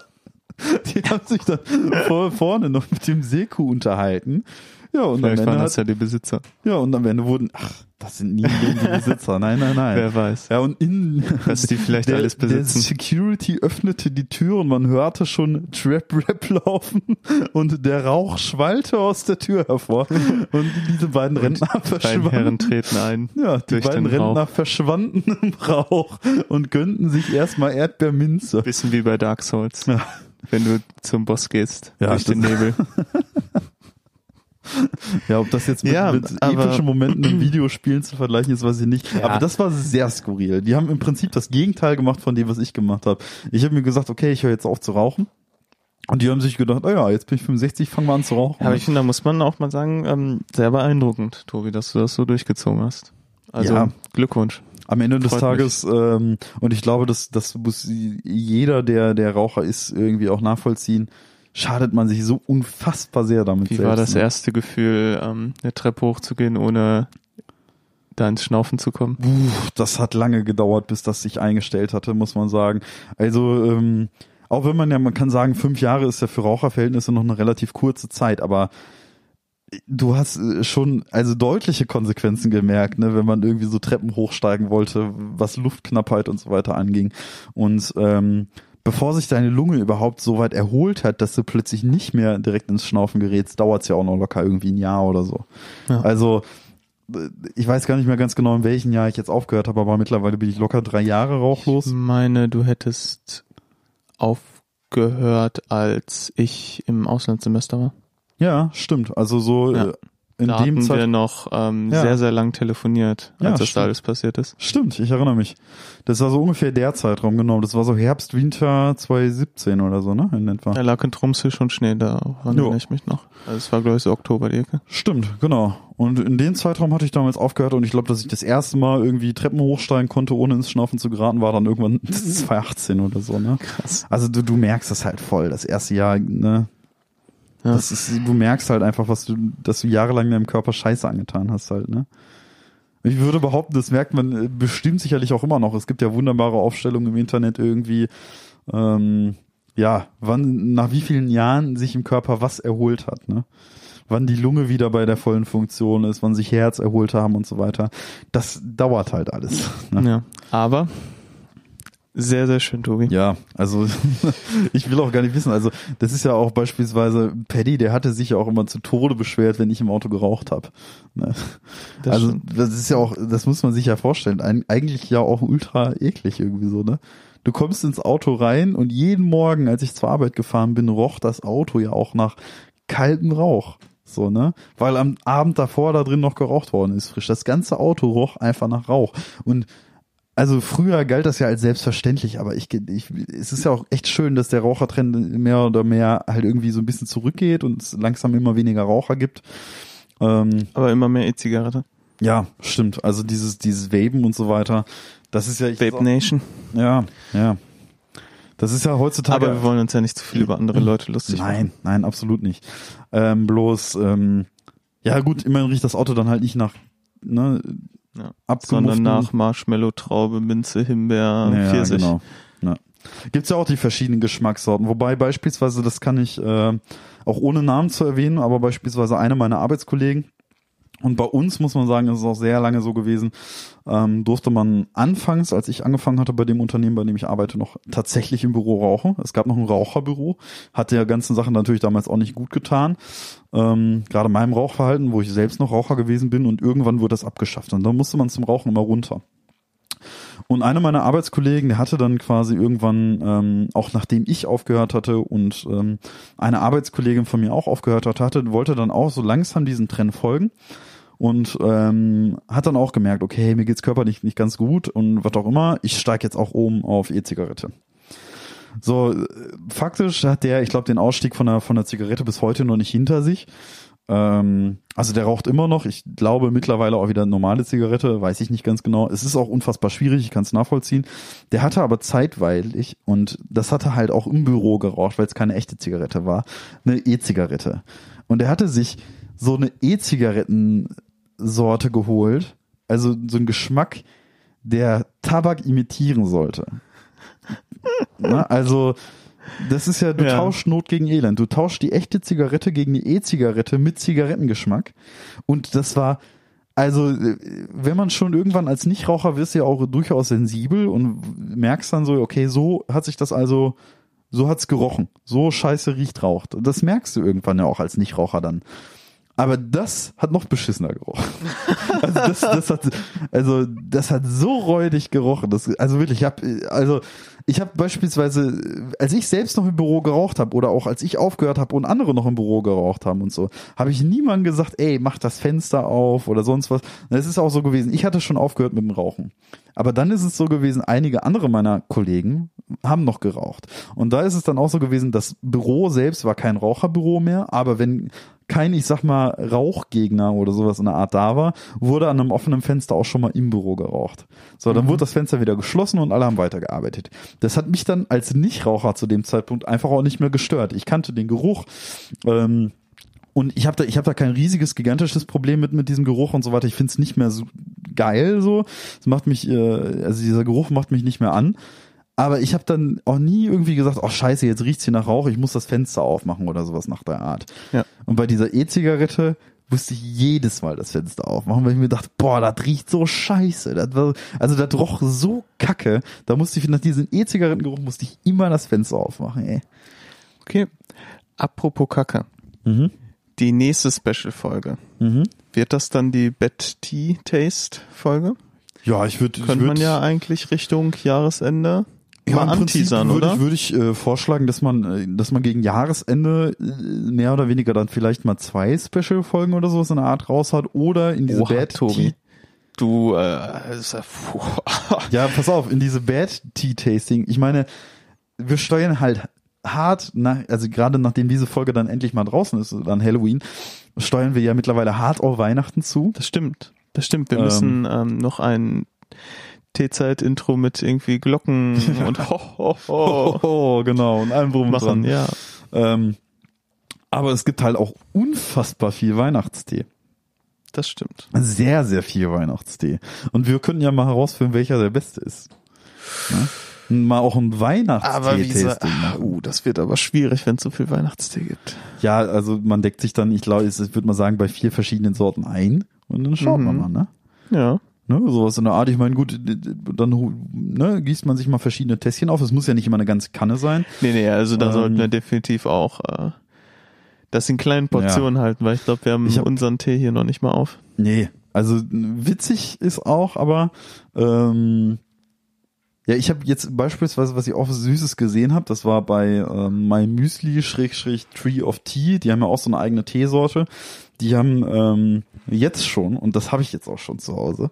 Die haben sich dann vor, vorne noch mit dem Seku unterhalten. Ja, und am Vielleicht Ende waren das ja die Besitzer. ja, und am Ende wurden, ach, das sind nie die Besitzer. Nein, nein, nein. Wer weiß. Ja, und in, Was die vielleicht der, alles besitzen. Der Security öffnete die Tür und man hörte schon Trap-Rap laufen und der Rauch schwallte aus der Tür hervor und diese beiden Rentner Kleine verschwanden. Herren treten ein. Ja, die beiden den Rentner Rauch. verschwanden im Rauch und gönnten sich erstmal Erdbeerminze. Bisschen wie bei Dark Souls. Ja. Wenn du zum Boss gehst, Ja, durch den Nebel. Ja, ob das jetzt mit, Ja, mit epischen Momenten in Videospielen zu vergleichen ist, weiß ich nicht. Ja. Aber das war sehr skurril. Die haben im Prinzip das Gegenteil gemacht von dem, was ich gemacht habe. Ich habe mir gesagt, okay, ich höre jetzt auf zu rauchen. Und die haben sich gedacht, oh ja, jetzt bin ich 65, fangen wir an zu rauchen. Ja, aber ich finde, da muss man auch mal sagen, ähm, sehr beeindruckend, Tobi, dass du das so durchgezogen hast. Also Ja. Glückwunsch. Am Ende des Freut Tages, ähm, und ich glaube, das, das muss jeder, der, der Raucher ist, irgendwie auch nachvollziehen, schadet man sich so unfassbar sehr damit Wie selbst. war das ne? erste Gefühl, ähm, eine Treppe hochzugehen, ohne da ins Schnaufen zu kommen? Puh, das hat lange gedauert, bis das sich eingestellt hatte, muss man sagen. Also, ähm, auch wenn man ja, man kann sagen, fünf Jahre ist ja für Raucherverhältnisse noch eine relativ kurze Zeit, aber du hast äh, schon also deutliche Konsequenzen gemerkt, ne, wenn man irgendwie so Treppen hochsteigen wollte, was Luftknappheit und so weiter anging. Und ähm, bevor sich deine Lunge überhaupt so weit erholt hat, dass du plötzlich nicht mehr direkt ins Schnaufen gerätst, dauert es ja auch noch locker irgendwie ein Jahr oder so. Ja. Also äh, ich weiß gar nicht mehr ganz genau, in welchem Jahr ich jetzt aufgehört habe, aber mittlerweile bin ich locker drei Jahre Ich rauchlos. meine, du hättest aufgehört, als ich im Auslandssemester war. Ja, stimmt. Also so Ja. In da dem hatten Zeit wir noch ähm, Ja. sehr, sehr lang telefoniert, Ja, als das da alles passiert ist. Stimmt, ich erinnere mich. Das war so ungefähr der Zeitraum, genau. Das war so Herbst, Winter 2017 oder so, ne? In etwa. Da lag in Tromsø schon Schnee, da erinnere ich mich noch. Also es war, glaube ich, so Oktober die Ecke. Stimmt, genau. Und in dem Zeitraum hatte ich damals aufgehört und ich glaube, dass ich das erste Mal irgendwie Treppen hochsteigen konnte, ohne ins Schnaufen zu geraten, war dann irgendwann 2018 oder so, ne? Krass. Also du, du merkst das halt voll, das erste Jahr, ne? Ja. Das ist, du merkst halt einfach, was du, dass du jahrelang deinem Körper Scheiße angetan hast halt, ne? Ich würde behaupten, das merkt man äh, bestimmt sicherlich auch immer noch. Es gibt ja wunderbare Aufstellungen im Internet irgendwie, ähm, ja, wann, nach wie vielen Jahren sich im Körper was erholt hat, ne? Wann die Lunge wieder bei der vollen Funktion ist, wann sich Herz erholt haben und so weiter. Das dauert halt alles. Ne? Ja. Aber sehr, sehr schön, Tobi. Ja, also ich will auch gar nicht wissen. Also das ist ja auch beispielsweise Paddy, der hatte sich ja auch immer zu Tode beschwert, wenn ich im Auto geraucht habe. Ne? Das Also stimmt. das ist ja auch, das muss man sich ja vorstellen. Eig eigentlich ja auch ultra eklig irgendwie so, ne? Du kommst ins Auto rein und jeden Morgen, als ich zur Arbeit gefahren bin, roch das Auto ja auch nach kaltem Rauch. So, ne? Weil am Abend davor da drin noch geraucht worden ist, frisch. Das ganze Auto roch einfach nach Rauch. Und also früher galt das ja als selbstverständlich, aber ich, ich es ist ja auch echt schön, dass der Rauchertrend mehr oder mehr halt irgendwie so ein bisschen zurückgeht und es langsam immer weniger Raucher gibt. Ähm, Aber immer mehr E-Zigarette. ja, stimmt. Also dieses, dieses Vapen und so weiter, das ist ja, ich Vape Nation. ja, ja. Das ist ja heutzutage. Aber wir wollen uns ja nicht zu viel über andere Leute lustig machen. Nein, nein, absolut nicht. Ähm, bloß, ähm, ja gut, immerhin riecht das Auto dann halt nicht nach, ne, Ja. Sondern nach Marshmallow, Traube, Minze, Himbeer, ja, Pfirsich. Genau. Ja. Gibt's ja auch die verschiedenen Geschmackssorten, wobei beispielsweise, das kann ich äh, auch ohne Namen zu erwähnen, aber beispielsweise eine meiner Arbeitskollegen, und bei uns muss man sagen, ist es auch sehr lange so gewesen, ähm, durfte man anfangs, als ich angefangen hatte bei dem Unternehmen, bei dem ich arbeite, noch tatsächlich im Büro rauchen. Es gab noch ein Raucherbüro, hat der ganzen Sachen natürlich damals auch nicht gut getan. Ähm, gerade meinem Rauchverhalten, wo ich selbst noch Raucher gewesen bin und irgendwann wurde das abgeschafft und dann musste man zum Rauchen immer runter. Und einer meiner Arbeitskollegen, der hatte dann quasi irgendwann, ähm, auch nachdem ich aufgehört hatte und ähm, eine Arbeitskollegin von mir auch aufgehört hatte, hatte, wollte dann auch so langsam diesen Trend folgen und ähm, hat dann auch gemerkt, okay, mir geht's körperlich nicht ganz gut und was auch immer, ich steige jetzt auch um auf E-Zigarette. So, faktisch hat der, ich glaube, den Ausstieg von der, von der Zigarette bis heute noch nicht hinter sich. Ähm, also der raucht immer noch. Ich glaube mittlerweile auch wieder normale Zigarette, weiß ich nicht ganz genau. Es ist auch unfassbar schwierig, ich kann es nachvollziehen. Der hatte aber zeitweilig, und das hatte halt auch im Büro geraucht, weil es keine echte Zigarette war, eine E-Zigarette. Und er hatte sich so eine E-Zigarettensorte geholt, also so ein Geschmack, der Tabak imitieren sollte. Na, also, das ist ja, du Ja. tauschst Not gegen Elend. Du tauschst die echte Zigarette gegen die E-Zigarette mit Zigarettengeschmack. Und das war, also, wenn man schon irgendwann als Nichtraucher wirst ja auch durchaus sensibel und merkst dann so, okay, so hat sich das also, so hat's gerochen. So scheiße riecht raucht. Das merkst du irgendwann ja auch als Nichtraucher dann. Aber das hat noch beschissener gerochen. Also das, das hat, also das hat so räudig gerochen. Das, also wirklich, ich habe, also ich habe beispielsweise, als ich selbst noch im Büro geraucht habe oder auch als ich aufgehört habe und andere noch im Büro geraucht haben und so, habe ich niemandem gesagt, ey, mach das Fenster auf oder sonst was. Es ist auch so gewesen. Ich hatte schon aufgehört mit dem Rauchen. Aber dann ist es so gewesen, einige andere meiner Kollegen haben noch geraucht. Und da ist es dann auch so gewesen, das Büro selbst war kein Raucherbüro mehr, aber wenn kein, ich sag mal, Rauchgegner oder sowas in der Art da war, wurde an einem offenen Fenster auch schon mal im Büro geraucht. So, dann wurde das Fenster wieder geschlossen und alle haben weitergearbeitet. Das hat mich dann als Nichtraucher zu dem Zeitpunkt einfach auch nicht mehr gestört. Ich kannte den Geruch. Ähm, und ich habe da, ich habe da kein riesiges, gigantisches Problem mit mit diesem Geruch und so weiter. Ich finde es nicht mehr so geil so. Es macht mich, äh, also dieser Geruch macht mich nicht mehr an. Aber ich habe dann auch nie irgendwie gesagt, oh scheiße, jetzt riecht's hier nach Rauch, ich muss das Fenster aufmachen oder sowas nach der Art. Ja. Und bei dieser E-Zigarette musste ich jedes Mal das Fenster aufmachen, weil ich mir dachte, boah, das riecht so scheiße. Das war, also das roch so kacke. Da musste ich nach diesem E-Zigarettengeruch musste ich immer das Fenster aufmachen, ey. Okay. Apropos Kacke. Mhm. Die nächste Special-Folge. Mhm. Wird das dann die Bad Tea Taste Folge? Ja, ich würde, Könnte man ja eigentlich Richtung Jahresende mal im Prinzip anteasern, würde oder? ich, würde ich äh, vorschlagen, dass man, äh, dass man gegen Jahresende äh, mehr oder weniger dann vielleicht mal zwei Special-Folgen oder sowas in der Art raus hat oder in diese Oha, Bad Tobi. Tea. Du, äh, ja. Ja, pass auf, in diese Bad Tea Tasting. Ich meine, wir steuern halt hart nach, also gerade nachdem diese Folge dann endlich mal draußen ist, dann Halloween, steuern wir ja mittlerweile hart auf Weihnachten zu. das stimmt. Das stimmt. Wir Ähm. müssen ähm, noch ein T-Zeit-Intro mit irgendwie Glocken und ho, ho, ho Oh, genau, und allem drum und machen, dran. ja. Ähm, aber es gibt halt auch unfassbar viel Weihnachtstee. Das stimmt. Sehr, sehr viel Weihnachtstee. Und wir könnten ja mal herausfinden, welcher der beste ist. Ne? Mal auch ein Weihnachtstee-Tasting uh, das wird aber schwierig, wenn es so viel Weihnachtstee gibt. Ja, also man deckt sich dann, ich glaube, ich würde mal sagen, bei vier verschiedenen Sorten ein und dann schaut man Mhm. mal, ne? Ja. Ne, sowas in der Art. Ich meine, gut, dann ne, gießt man sich mal verschiedene Tässchen auf. Es muss ja nicht immer eine ganze Kanne sein. Nee, nee, also da Ähm. sollten wir definitiv auch äh, das in kleinen Portionen halten, weil ich glaube, wir haben hab- unseren Tee hier noch nicht mal auf. Nee, also witzig ist auch, aber ähm, ja, ich habe jetzt beispielsweise, was ich auch Süßes gesehen habe, das war bei ähm, My Müsli Schrägstrich Tree of Tea. Die haben ja auch so eine eigene Teesorte. Die haben ähm, jetzt schon, und das habe ich jetzt auch schon zu Hause,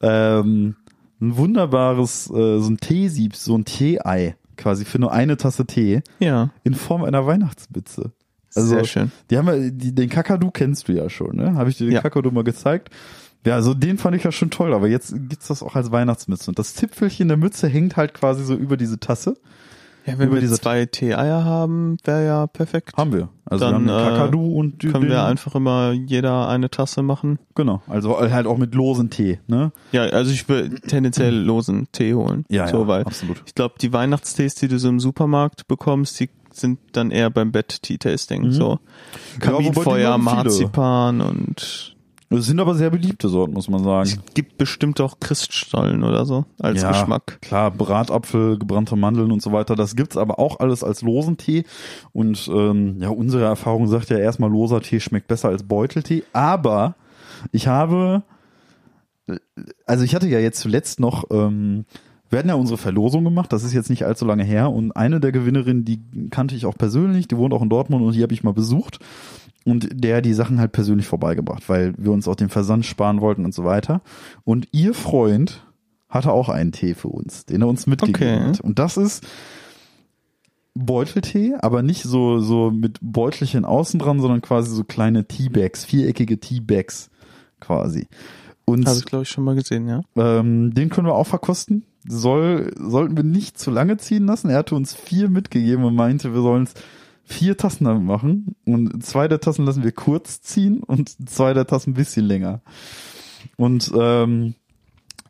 ähm, ein wunderbares, äh, so ein Teesieb, so ein Tee-Ei quasi für nur eine Tasse Tee Ja, in Form einer Weihnachtsmütze. Also, sehr schön. Die haben ja, die, den Kakadu kennst du ja schon, ne? Habe ich dir den Ja. Kakadu mal gezeigt? Ja, also den fand ich ja schon toll, aber jetzt gibt's das auch als Weihnachtsmütze. Und das Zipfelchen der Mütze hängt halt quasi so über diese Tasse. Ja, wenn über wir diese- zwei Tee-Eier haben, wäre ja perfekt. Haben wir. Also Dann, wir haben äh, Kakadu und die- Können den, wir einfach immer jeder eine Tasse machen. Genau, also halt auch mit losen Tee, ne? Ja, also ich würde tendenziell losen Tee holen. Ja, so, ja, weil absolut. ich glaube, die Weihnachtstees, die du so im Supermarkt bekommst, die sind dann eher beim Bett-Tea-Tasting. So Mhm. Ja, die Kaminfeuer, viele. Marzipan und Das sind aber sehr beliebte Sorten, muss man sagen. es gibt bestimmt auch Christstollen oder so als ja, Geschmack. Klar, Bratapfel, gebrannte Mandeln und so weiter, das gibt's aber auch alles als losen Tee. Und ähm, ja, unsere Erfahrung sagt ja erstmal, loser Tee schmeckt besser als Beuteltee. Aber ich habe, also ich hatte ja jetzt zuletzt noch, ähm, wir hatten ja unsere Verlosung gemacht, das ist jetzt nicht allzu lange her. Und eine der Gewinnerinnen, die kannte ich auch persönlich, die wohnt auch in Dortmund und die habe ich mal besucht. Und der die Sachen halt persönlich vorbeigebracht, weil wir uns auch den Versand sparen wollten und so weiter. Und ihr Freund hatte auch einen Tee für uns, den er uns mitgegeben Okay. hat. Und das ist Beuteltee, aber nicht so, so mit Beutelchen außen dran, sondern quasi so kleine Teabags, viereckige Teabags quasi. Und Habe ich glaube ich schon mal gesehen, ja. ähm, den können wir auch verkosten. Soll, sollten wir nicht zu lange ziehen lassen. Er hatte uns vier mitgegeben und meinte, wir sollen es vier Tassen damit machen. Und zwei der Tassen lassen wir kurz ziehen und zwei der Tassen ein bisschen länger. Und ähm,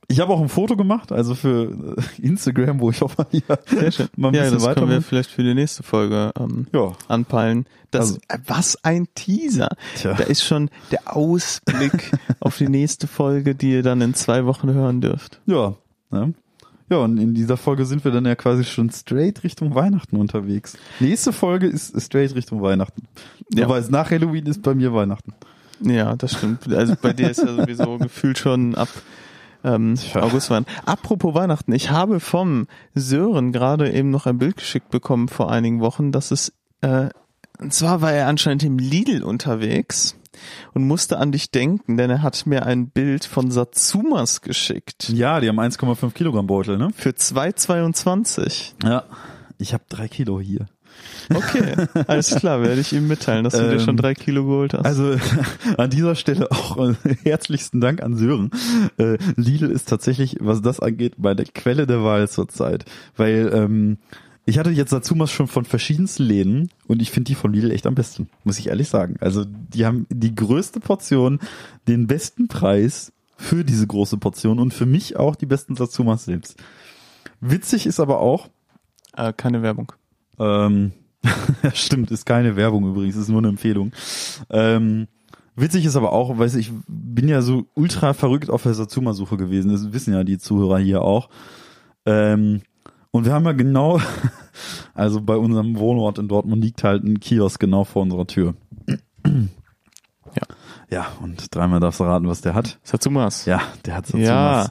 ich habe auch ein Foto gemacht, also für Instagram, wo ich auch mal hier Sehr schön. mal ein ja, bisschen das können wir vielleicht für die nächste Folge ähm, Ja, anpeilen. Das, Also- äh, was ein Teaser. Tja. Da ist schon der Ausblick auf die nächste Folge, die ihr dann in zwei Wochen hören dürft. ja. Ne? Ja, und in dieser Folge sind wir dann ja quasi schon straight Richtung Weihnachten unterwegs. Nächste Folge ist straight Richtung Weihnachten. Ja. Ja. Aber nach Halloween ist bei mir Weihnachten. Ja, das stimmt. Also bei dir ist ja sowieso gefühlt schon ab ähm, Tja. August Weihnachten. Apropos Weihnachten, ich habe vom Sören gerade eben noch ein Bild geschickt bekommen vor einigen Wochen, dass es äh, und zwar war er anscheinend im Lidl unterwegs und musste an dich denken, denn er hat mir ein Bild von Satsumas geschickt. Ja, die haben 1,5 Kilogramm Beutel, ne? Für 2,22. Ja. Ich habe drei Kilo hier. Okay, alles klar, werde ich ihm mitteilen, dass du dir Ähm, schon drei Kilo geholt hast. Also an dieser Stelle auch äh, herzlichsten Dank an Sören. Äh, Lidl ist tatsächlich, was das angeht, meine Quelle der Wahl zurzeit. Weil ähm, ich hatte jetzt Satsumas schon von verschiedensten Läden und ich finde die von Lidl echt am besten, muss ich ehrlich sagen. Also die haben die größte Portion, den besten Preis für diese große Portion und für mich auch die besten Satsumas selbst. Witzig ist aber auch, äh, keine Werbung. ähm, stimmt, ist keine Werbung übrigens, ist nur eine Empfehlung. Ähm, Witzig ist aber auch, weiß ich, bin ja so ultra verrückt auf der Satsuma-Suche gewesen. Das wissen ja die Zuhörer hier auch. Ähm, und wir haben ja genau, also bei unserem Wohnort in Dortmund liegt halt ein Kiosk genau vor unserer Tür. Ja. Ja, und dreimal darfst du raten, was der hat. Satsumas. Ja, der hat Satsumas. Ja.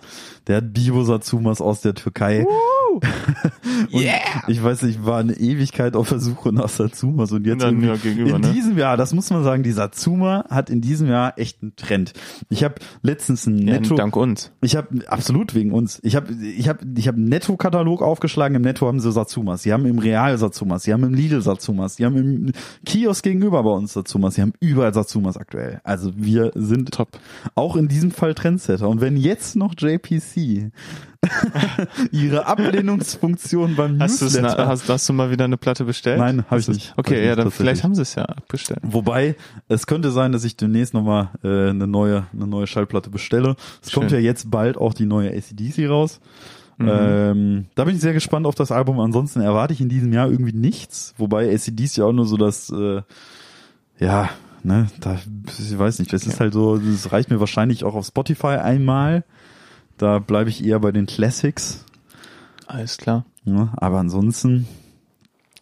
Der hat Bibo Satsumas aus der Türkei. und Yeah. ich weiß nicht, ich war eine Ewigkeit auf der Suche nach Satsumas und jetzt ja gegenüber, in ne? diesem Jahr, das muss man sagen, die Satsuma hat in diesem Jahr echt einen Trend. Ich habe letztens ein Ja, Netto dank uns. ich habe absolut wegen uns. Ich habe ich habe ich habe einen Netto-Katalog aufgeschlagen. Im Netto haben sie Satsumas. Sie haben im Real Satsumas. Sie haben im Lidl Satsumas. Sie haben im Kiosk gegenüber bei uns Satsumas. Sie haben überall Satsumas aktuell. Also wir sind Top. auch in diesem Fall Trendsetter. Und wenn jetzt noch JPC ihre Ablehnungsfunktion beim Hast, Newsletter na, hast, hast du mal wieder eine Platte bestellt? Nein, hab ich nicht. Okay, ich ja, dann vielleicht haben sie es ja abbestellt. Wobei, es könnte sein, dass ich demnächst nochmal äh, eine neue, eine neue Schallplatte bestelle. Es Schön. kommt ja jetzt bald auch die neue ACDC raus. Mhm. Ähm, da bin ich sehr gespannt auf das Album. Ansonsten erwarte ich in diesem Jahr irgendwie nichts. Wobei ACDC ja auch nur so das, äh, ja, ne, da, ich weiß nicht, das ist halt so, das reicht mir wahrscheinlich auch auf Spotify einmal. Da bleibe ich eher bei den Classics. Alles klar. Ne? Aber ansonsten,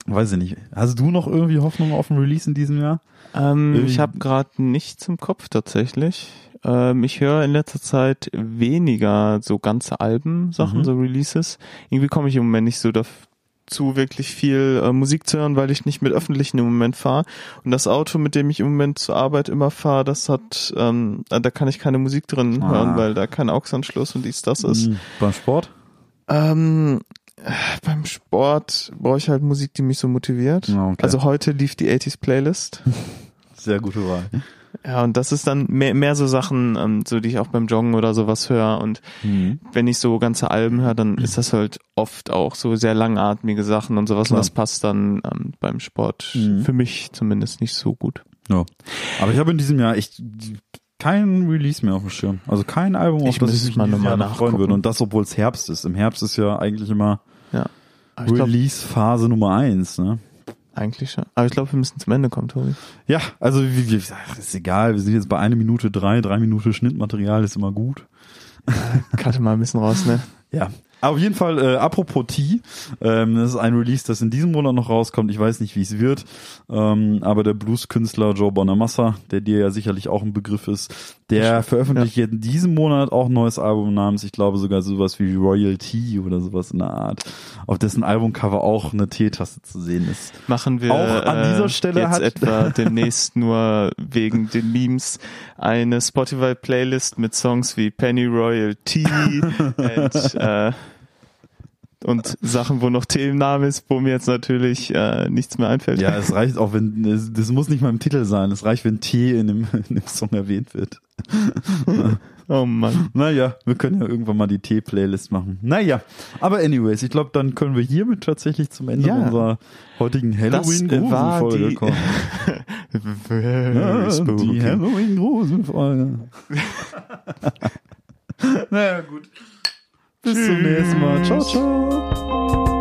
weiß ich nicht. Hast du noch irgendwie Hoffnung auf ein Release in diesem Jahr? Ähm, ich habe gerade nichts im Kopf tatsächlich. Ähm, ich höre in letzter Zeit weniger so ganze Alben, Sachen, Mhm. so Releases. Irgendwie komme ich im Moment nicht so dazu, wirklich viel äh, Musik zu hören, weil ich nicht mit öffentlichen im Moment fahre. Und das Auto, mit dem ich im Moment zur Arbeit immer fahre, das hat, ähm, äh, da kann ich keine Musik drin Ah. hören, weil da kein AUX-Anschluss und dies, das ist. Mhm. Beim Sport? Ähm, äh, beim Sport brauche ich halt Musik, die mich so motiviert. Ja, okay. Also heute lief die 80s Playlist. Sehr gute Wahl. Ja, und das ist dann mehr, mehr so Sachen, ähm, so die ich auch beim Joggen oder sowas höre. Und Mhm. wenn ich so ganze Alben höre, dann ist das halt oft auch so sehr langatmige Sachen und sowas. Klar. Und das passt dann ähm, beim Sport Mhm. für mich zumindest nicht so gut. Ja. Aber ich habe in diesem Jahr echt kein Release mehr auf dem Schirm. Also kein Album, auf Ich das ich mich mal in diesem noch mal Jahr noch freuen würde. Und das, obwohl es Herbst ist. Im Herbst ist ja eigentlich immer Ja. Release-Phase Nummer eins. Ne? Eigentlich schon. Aber ich glaube, wir müssen zum Ende kommen, Tobi. Ja, also wie, wie, ach, ist egal. Wir sind jetzt bei einer Minute drei, drei Minuten Schnittmaterial ist immer gut. Cutte mal ein bisschen raus, ne? Ja. Auf jeden Fall, äh, apropos T, ähm, das ist ein Release, das in diesem Monat noch rauskommt. Ich weiß nicht, wie es wird, ähm, aber der Blueskünstler Joe Bonamassa, der dir ja sicherlich auch ein Begriff ist, der veröffentlicht jetzt in diesem Monat auch ein neues Album namens, ich glaube sogar sowas wie Royalty oder sowas in der Art, auf dessen Albumcover auch eine T-Taste zu sehen ist. Machen wir Auch an dieser Stelle jetzt hat- etwa demnächst nur wegen den Memes eine Spotify-Playlist mit Songs wie Penny Royal Tea und, äh, und Sachen, wo noch T im Namen ist, wo mir jetzt natürlich äh, nichts mehr einfällt. Ja, es reicht auch, wenn, es- das muss nicht mal im Titel sein, es reicht, wenn T in dem, in dem Song erwähnt wird. Oh Mann. Naja, wir können ja irgendwann mal die T-Playlist machen. Naja, aber anyways, ich glaube, dann können wir hiermit tatsächlich zum Ende Ja. unserer heutigen Das äh, Halloween-Gruselfolge kommen. Very Ja, die Halloween-Gruselfolge. naja, gut. Bis zum nächsten Mal. Ciao, ciao.